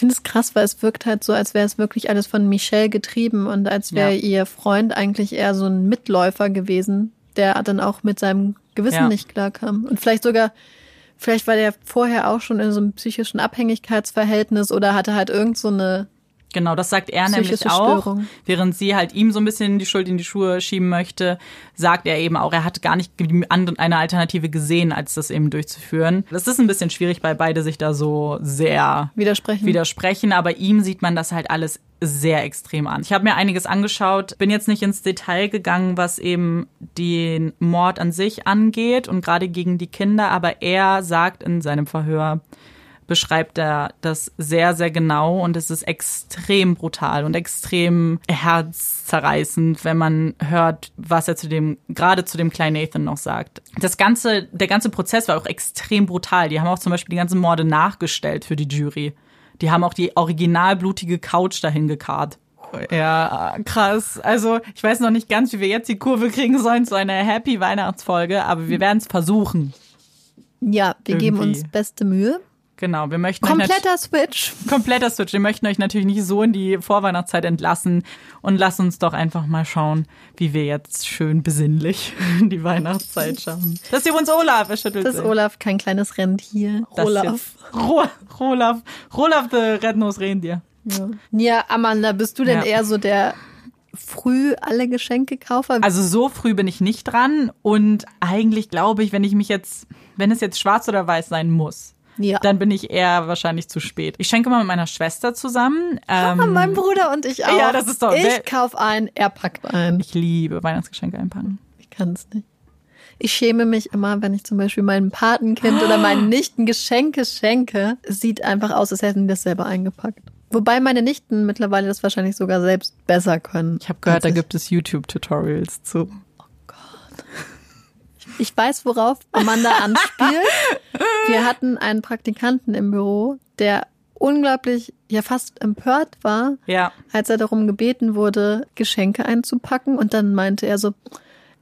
finde es krass, weil es wirkt halt so, als wäre es wirklich alles von Michelle getrieben und als wäre Ja. ihr Freund eigentlich eher so ein Mitläufer gewesen, der dann auch mit seinem Gewissen Ja. nicht klarkam. Und vielleicht sogar, vielleicht war der vorher auch schon in so einem psychischen Abhängigkeitsverhältnis oder hatte halt irgend so eine Genau, das sagt er nämlich auch. Während sie halt ihm so ein bisschen die Schuld in die Schuhe schieben möchte, sagt er eben auch, er hat gar nicht eine Alternative gesehen, als das eben durchzuführen. Das ist ein bisschen schwierig, weil beide sich da so sehr Widersprechen. widersprechen, aber ihm sieht man das halt alles sehr extrem an. Ich habe mir einiges angeschaut, bin jetzt nicht ins Detail gegangen, was eben den Mord an sich angeht und gerade gegen die Kinder, aber er sagt in seinem Verhör, beschreibt er das sehr, sehr genau und es ist extrem brutal und extrem herzzerreißend, wenn man hört, was er zu dem, gerade zu dem kleinen Nathan noch sagt. Das ganze, der ganze Prozess war auch extrem brutal. Die haben auch zum Beispiel die ganzen Morde nachgestellt für die Jury. Die haben auch die original blutige Couch dahin gekarrt. Ja, krass. Also, ich weiß noch nicht ganz, wie wir jetzt die Kurve kriegen sollen zu einer Happy Weihnachtsfolge, aber wir werden es versuchen. ja, wir geben Irgendwie. uns beste Mühe. Genau, wir möchten Kompletter Switch. kompletter Switch. Wir möchten euch natürlich nicht so in die Vorweihnachtszeit entlassen und lasst uns doch einfach mal schauen, wie wir jetzt schön besinnlich in die Weihnachtszeit schaffen. Das ist übrigens Olaf, er schüttelt Das ist. Olaf kein kleines Rentier. Olaf. Ro Rolaf, Rolaf the Red-Nosed Reindeer. Ja. ja, Amanda, bist du denn Ja. eher so der früh alle Geschenke kaufer? Also so früh bin ich nicht dran und eigentlich glaube ich, wenn ich mich jetzt, wenn es jetzt schwarz oder weiß sein muss, ja. dann bin ich eher wahrscheinlich zu spät. Ich schenke mal mit meiner Schwester zusammen. Ah, Ähm, mein Bruder und ich auch. Ja, das ist doch- Ich wer- kauf ein, er packt ein. ich liebe Weihnachtsgeschenke einpacken. Ich kann es nicht. Ich schäme mich immer, wenn ich zum Beispiel meinem Patenkind oder meinen Nichten Geschenke schenke. Es sieht einfach aus, als hätten die das selber eingepackt. Wobei meine Nichten mittlerweile das wahrscheinlich sogar selbst besser können. Ich habe gehört, da gibt es YouTube-Tutorials zu. Ich weiß, worauf Amanda anspielt. Wir hatten einen Praktikanten im Büro, der unglaublich, ja fast empört war, Ja. als er darum gebeten wurde, Geschenke einzupacken. Und dann meinte er so,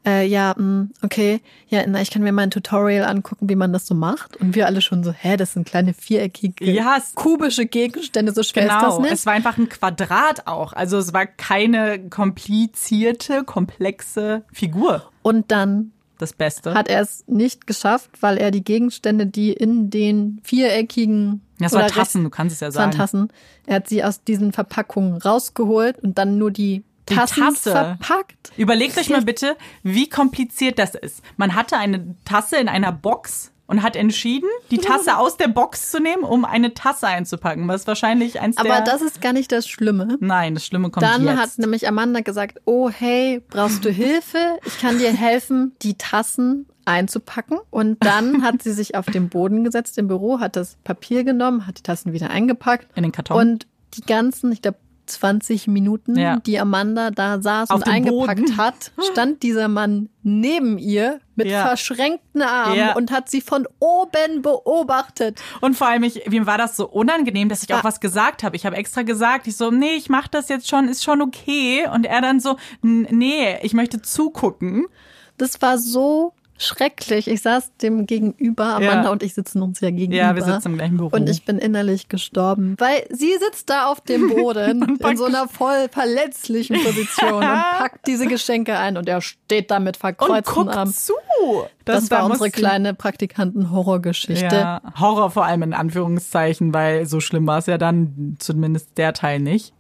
äh, ja, mh, okay, ja, na, ich kann mir mal ein Tutorial angucken, wie man das so macht. Und wir alle schon so, hä, das sind kleine viereckige, Ja, kubische Gegenstände, so schwer ist das Genau, nicht. es war einfach ein Quadrat auch. Also es war keine komplizierte, komplexe Figur. Und dann Das Beste. hat er es nicht geschafft, weil er die Gegenstände, die in den viereckigen oder war Tassen, du kannst es ja sagen. Tassen, er hat sie aus diesen Verpackungen rausgeholt und dann nur die Die Tassen Tasse. verpackt. Überlegt euch mal bitte, wie kompliziert das ist. Man hatte eine Tasse in einer Box und hat entschieden, die Tasse aus der Box zu nehmen, um eine Tasse einzupacken, was wahrscheinlich eins der... Aber das ist gar nicht das Schlimme. Nein, das Schlimme kommt Dann jetzt. hat nämlich Amanda gesagt, oh hey, brauchst du Hilfe? Ich kann dir helfen, die Tassen einzupacken. Und dann hat sie sich auf den Boden gesetzt im Büro, hat das Papier genommen, hat die Tassen wieder eingepackt. In den Karton. Und die ganzen, ich glaube, 20 Minuten, Ja. die Amanda da saß Auf und eingepackt Boden. hat, stand dieser Mann neben ihr mit Ja. verschränkten Armen Ja. und hat sie von oben beobachtet. Und vor allem, ich, mir war das so unangenehm, dass ich auch Ah. was gesagt habe. Ich habe extra gesagt, ich so, nee, ich mach das jetzt schon, ist schon okay. Und er dann so, "N- nee, ich möchte zugucken. Das war so schrecklich. Ich saß dem gegenüber, Amanda Ja. und ich sitzen uns ja gegenüber. Ja, wir sitzen im gleichen Büro. Und ich bin innerlich gestorben, weil sie sitzt da auf dem Boden in so einer voll verletzlichen Position und packt diese Geschenke ein und er steht da mit und verkreuzten Armen. zu. Das, da war muss unsere kleine Praktikanten-Horrorgeschichte. Ja, Horror vor allem in Anführungszeichen, weil so schlimm war es ja dann, zumindest der Teil nicht.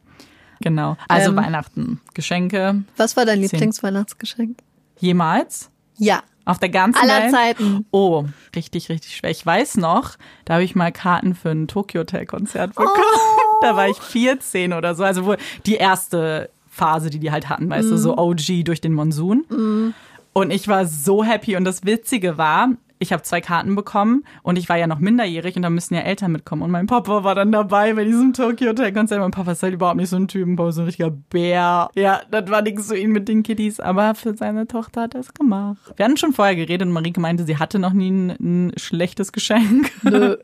Genau. Also Ähm. Weihnachten. Geschenke Was war dein. Lieblingsweihnachtsgeschenk? jemals Ja, auf der ganzen aller Welt. Zeiten. Oh, richtig, richtig schwer. Ich weiß noch, da habe ich mal Karten für ein Tokyo Hotel Konzert bekommen. Oh. Da war ich 14 oder so. Also wohl die erste Phase, die die halt hatten, weißt du, Mhm. so OG durch den Monsun. Und ich war so happy. Und das Witzige war, ich habe zwei Karten bekommen und ich war ja noch minderjährig und da müssen ja Eltern mitkommen. Und mein Papa war dann dabei bei diesem Tokyo Hotel Konzert. Mein Papa ist halt überhaupt nicht so ein Typ, Papa ist so ein richtiger Bär. Ja, das war nichts für ihn mit den Kiddies, aber für seine Tochter hat er es gemacht. Wir hatten schon vorher geredet und Marike meinte, sie hatte noch nie ein, ein schlechtes Geschenk.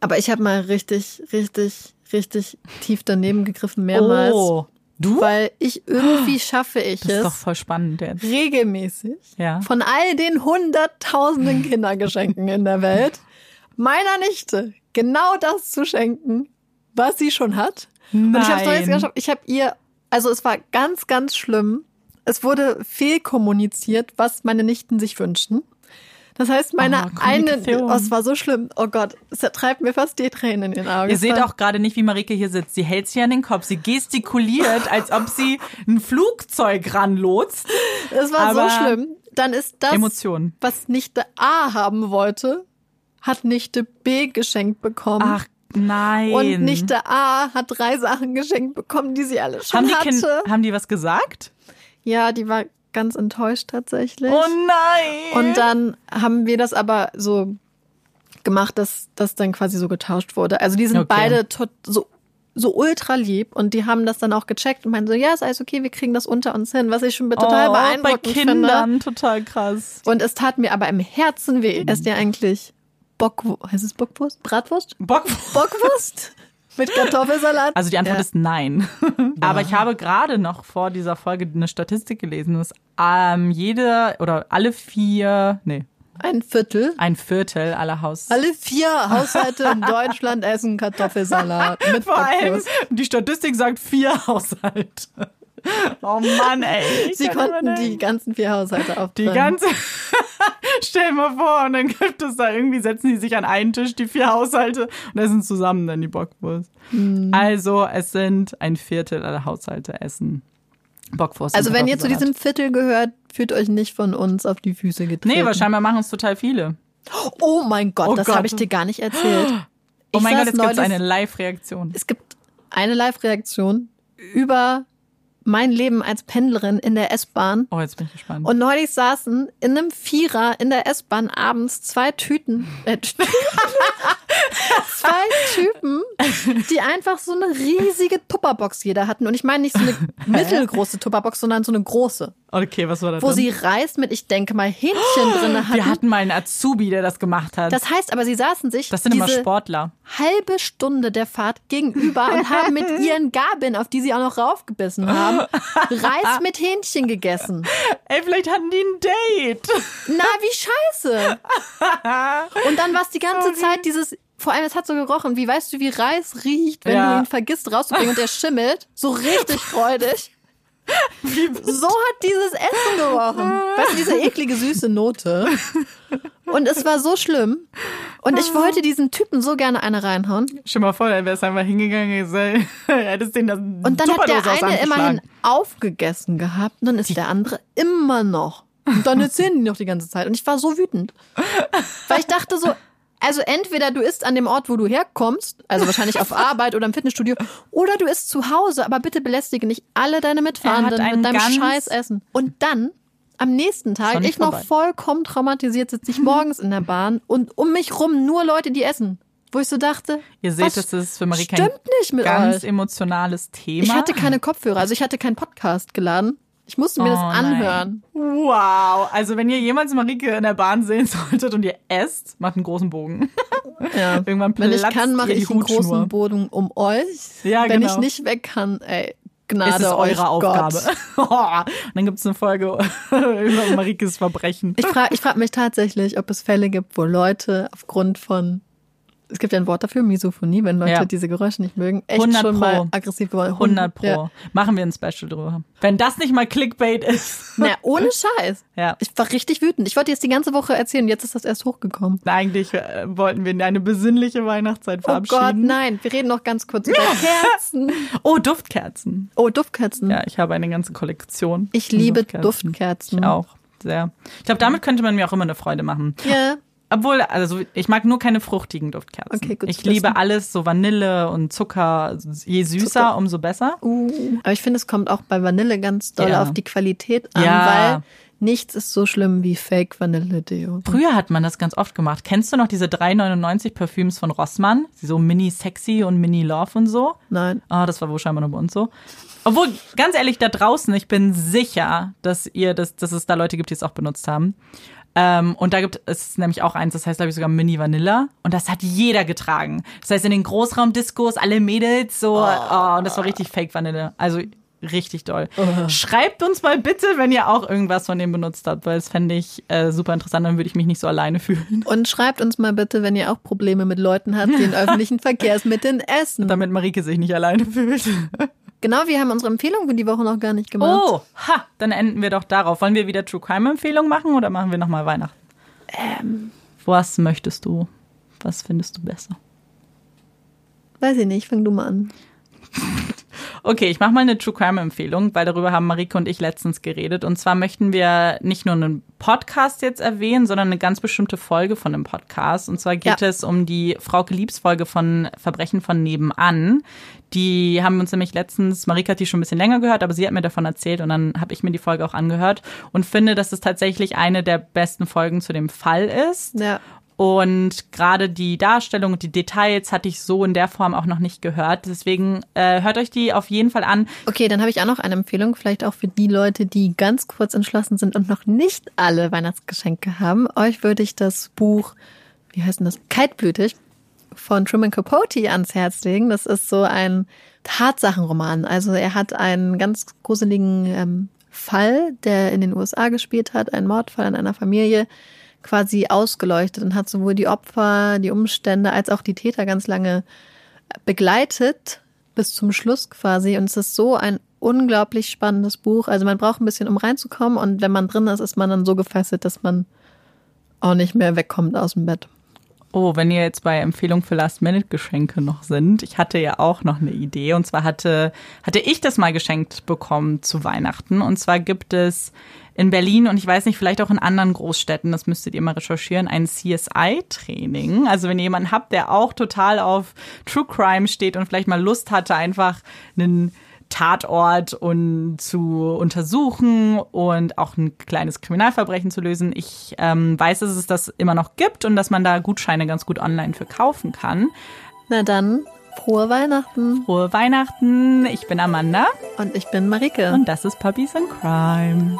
Aber ich habe mal richtig, richtig, richtig tief daneben gegriffen mehrmals. Oh, du? Weil ich irgendwie schaffe ich Das ist doch es, voll spannend jetzt. regelmäßig Ja. von all den hunderttausenden Kindergeschenken in der Welt meiner Nichte genau das zu schenken, was sie schon hat. Und ich habe es Nein. geschafft. Ich habe ihr, also es war ganz, ganz schlimm. Es wurde fehlkommuniziert, was meine Nichten sich wünschten. Das heißt, meine Oh, eine, oh, es war so schlimm. Oh Gott, es treibt mir fast die Tränen in den Augen. Ihr seht auch gerade nicht, wie Marike hier sitzt. Sie hält sich an den Kopf. Sie gestikuliert, als ob sie ein Flugzeug ranlotst. Es war Aber so schlimm. Dann ist das, Emotionen. was Nichte A haben wollte, hat Nichte B geschenkt bekommen. Ach nein. Und Nichte A hat drei Sachen geschenkt bekommen, die sie alle schon haben die, hatte. kind, haben die was gesagt? Ja, die war ganz enttäuscht tatsächlich. Oh nein. Und dann haben wir das aber so gemacht, dass das dann quasi so getauscht wurde. Also die sind Okay. beide tot, so so ultra lieb und die haben das dann auch gecheckt und meinen so, ja, ist alles okay, wir kriegen das unter uns hin, was ich schon total oh, bei beeindruckend finde. Kindern total krass. Und es tat mir aber im Herzen weh. Esst ihr eigentlich Bockwurst? Heißt es Bockwurst? Bratwurst? Bock. Bockwurst? Mit Kartoffelsalat? Also die Antwort Ja. ist nein. Aber ich habe gerade noch vor dieser Folge eine Statistik gelesen, dass ähm, jede oder alle vier, nee, Ein Viertel. ein Viertel aller Haus Alle vier Haushalte in Deutschland essen Kartoffelsalat mit Vor allem, die Statistik sagt vier Haushalte. Oh Mann, ey. Sie konnten die ganzen vier Haushalte Die aufteilen. ganze. Stell mal vor, und dann gibt es da irgendwie, setzen die sich an einen Tisch, die vier Haushalte, und essen zusammen dann die Bockwurst. Hm. Also, es sind ein Viertel aller Haushalte essen Bockwurst. Also wenn ihr zu diesem Viertel gehört, fühlt euch nicht von uns auf die Füße getreten. Nee, wahrscheinlich machen es total viele. Oh mein Gott, Oh das habe ich dir gar nicht erzählt. Oh Ich mein saß Gott, jetzt gibt es eine Live-Reaktion. Es gibt eine Live-Reaktion über mein Leben als Pendlerin in der S-Bahn. Oh, jetzt bin ich gespannt. Und neulich saßen in einem Vierer in der S-Bahn abends zwei Tüten, äh, zwei Typen, die einfach so eine riesige Tupperbox jeder hatten. Und ich meine nicht so eine mittelgroße Tupperbox, sondern so eine große, okay, was war da wo drin? sie Reis mit, ich denke mal, Hähnchen drin hatten. Wir hatten mal einen Azubi, der das gemacht hat. Das heißt aber, sie saßen sich das sind immer diese Sportler. halbe Stunde der Fahrt gegenüber und haben mit ihren Gabeln, auf die sie auch noch raufgebissen haben, Reis mit Hähnchen gegessen. Ey, vielleicht hatten die ein Date. Na, wie scheiße. Und dann war es die ganze Zeit dieses, vor allem es hat so gerochen, wie weißt du, wie Reis riecht, wenn Ja. du ihn vergisst rauszubringen und der schimmelt, so richtig freudig. So hat dieses Essen gerochen. Weißt du, diese eklige süße Note. Und es war so schlimm. Und ich wollte diesen Typen so gerne eine reinhauen. Schon mal vor, er wäre einfach hingegangen, hättest den das Und dann hat der eine immerhin aufgegessen gehabt und dann ist der andere immer noch. Und dann erzählen die noch die ganze Zeit. Und ich war so wütend. Weil ich dachte so, also entweder du isst an dem Ort, wo du herkommst, also wahrscheinlich auf Arbeit oder im Fitnessstudio, oder du isst zu Hause, aber bitte belästige nicht alle deine Mitfahrenden mit deinem Scheißessen. Und dann am nächsten Tag, ich noch vollkommen traumatisiert, sitze ich morgens in der Bahn und um mich rum nur Leute, die essen. Wo ich so dachte, ihr seht, das ist für Marie kein ganz euch. emotionales Thema. Ich hatte keine Kopfhörer, also ich hatte keinen Podcast geladen. Ich musste mir oh, das anhören. Nein. Wow. Also wenn ihr jemals Marike in der Bahn sehen solltet und ihr esst, macht einen großen Bogen. Ja. Irgendwann platzt Wenn ich kann, mache ich einen großen Bogen um euch. Ja, wenn genau. ich nicht weg kann, ey, Gnade ist es eure Aufgabe. und dann gibt es eine Folge über Marikes Verbrechen. Ich frage ich frag mich tatsächlich, ob es Fälle gibt, wo Leute aufgrund von es gibt ja ein Wort dafür, Misophonie, wenn Leute ja. diese Geräusche nicht mögen, echt 100 schon Pro. mal aggressiv geworden. 100 Pro. Ja. Machen wir ein Special drüber. Wenn das nicht mal Clickbait ist. Na, ohne Scheiß. Ja. Ich war richtig wütend. Ich wollte jetzt die ganze Woche erzählen, jetzt ist das erst hochgekommen. Eigentlich äh, wollten wir eine besinnliche Weihnachtszeit verabschieden. Oh Gott, nein. Wir reden noch ganz kurz über Kerzen. Oh, Duftkerzen. Oh, Duftkerzen. Ja, ich habe eine ganze Kollektion. Ich liebe Duftkerzen. Duftkerzen. Ich auch. Sehr. Ich glaube, damit könnte man mir auch immer eine Freude machen. Ja. Obwohl, also ich mag nur keine fruchtigen Duftkerzen. Okay, gut. Ich liebe alles, so Vanille und Zucker. Je süßer, Zucker. umso besser. Uh. Aber ich finde, es kommt auch bei Vanille ganz doll ja. auf die Qualität an, ja. weil nichts ist so schlimm wie Fake Vanille Deo. Früher hat man das ganz oft gemacht. Kennst du noch diese 3,99 Parfüms von Rossmann? So Mini Sexy und Mini Love und so? Nein. Ah, oh, das war wohl scheinbar nur bei uns so. Obwohl, ganz ehrlich, da draußen, ich bin sicher, dass ihr das, dass es da Leute gibt, die es auch benutzt haben. Ähm, und da gibt es nämlich auch eins, das heißt, glaube ich, sogar Mini Vanilla. Und das hat jeder getragen. Das heißt, in den Großraumdiskos, alle Mädels, so, oh, oh und das war richtig Fake Vanille. Also richtig doll. Oh. Schreibt uns mal bitte, wenn ihr auch irgendwas von dem benutzt habt, weil das fände ich äh, super interessant, dann würde ich mich nicht so alleine fühlen. Und schreibt uns mal bitte, wenn ihr auch Probleme mit Leuten habt, die in öffentlichen Verkehrsmitteln essen. Damit Marike sich nicht alleine fühlt. Genau, wir haben unsere Empfehlung für die Woche noch gar nicht gemacht. Oh, ha, dann enden wir doch darauf. Wollen wir wieder True Crime Empfehlung machen oder machen wir nochmal Weihnachten? Ähm. Was möchtest du? Was findest du besser? Weiß ich nicht, fang du mal an. Okay, ich mache mal eine True Crime Empfehlung, weil darüber haben Marike und ich letztens geredet. Und zwar möchten wir nicht nur einen Podcast jetzt erwähnen, sondern eine ganz bestimmte Folge von einem Podcast. Und zwar geht ja. es um die Frauke Liebs Folge von Verbrechen von nebenan. Die haben uns nämlich letztens, Marika hat die schon ein bisschen länger gehört, aber sie hat mir davon erzählt und dann habe ich mir die Folge auch angehört und finde, dass es tatsächlich eine der besten Folgen zu dem Fall ist. Ja. Und gerade die Darstellung und die Details hatte ich so in der Form auch noch nicht gehört. Deswegen äh, hört euch die auf jeden Fall an. Okay, dann habe ich auch noch eine Empfehlung, vielleicht auch für die Leute, die ganz kurz entschlossen sind und noch nicht alle Weihnachtsgeschenke haben. Euch würde ich das Buch, wie heißt denn das? Kaltblütig von Truman Capote ans Herz legen. Das ist so ein Tatsachenroman. Also er hat einen ganz gruseligen ähm, Fall, der in den USA gespielt hat, einen Mordfall an einer Familie quasi ausgeleuchtet und hat sowohl die Opfer, die Umstände als auch die Täter ganz lange begleitet bis zum Schluss quasi. Und es ist so ein unglaublich spannendes Buch. Also man braucht ein bisschen, um reinzukommen. Und wenn man drin ist, ist man dann so gefesselt, dass man auch nicht mehr wegkommt aus dem Bett. Oh, wenn ihr jetzt bei Empfehlung für Last-Minute-Geschenke noch sind. Ich hatte ja auch noch eine Idee. Und zwar hatte, hatte ich das mal geschenkt bekommen zu Weihnachten. Und zwar gibt es in Berlin und ich weiß nicht, vielleicht auch in anderen Großstädten, das müsstet ihr mal recherchieren, ein CSI-Training. Also wenn ihr jemanden habt, der auch total auf True Crime steht und vielleicht mal Lust hatte, einfach einen Tatort und zu untersuchen und auch ein kleines Kriminalverbrechen zu lösen. Ich ähm, weiß, dass es das immer noch gibt und dass man da Gutscheine ganz gut online für kaufen kann. Na dann, frohe Weihnachten. Frohe Weihnachten. Ich bin Amanda. Und ich bin Marike. Und das ist Puppies in Crime.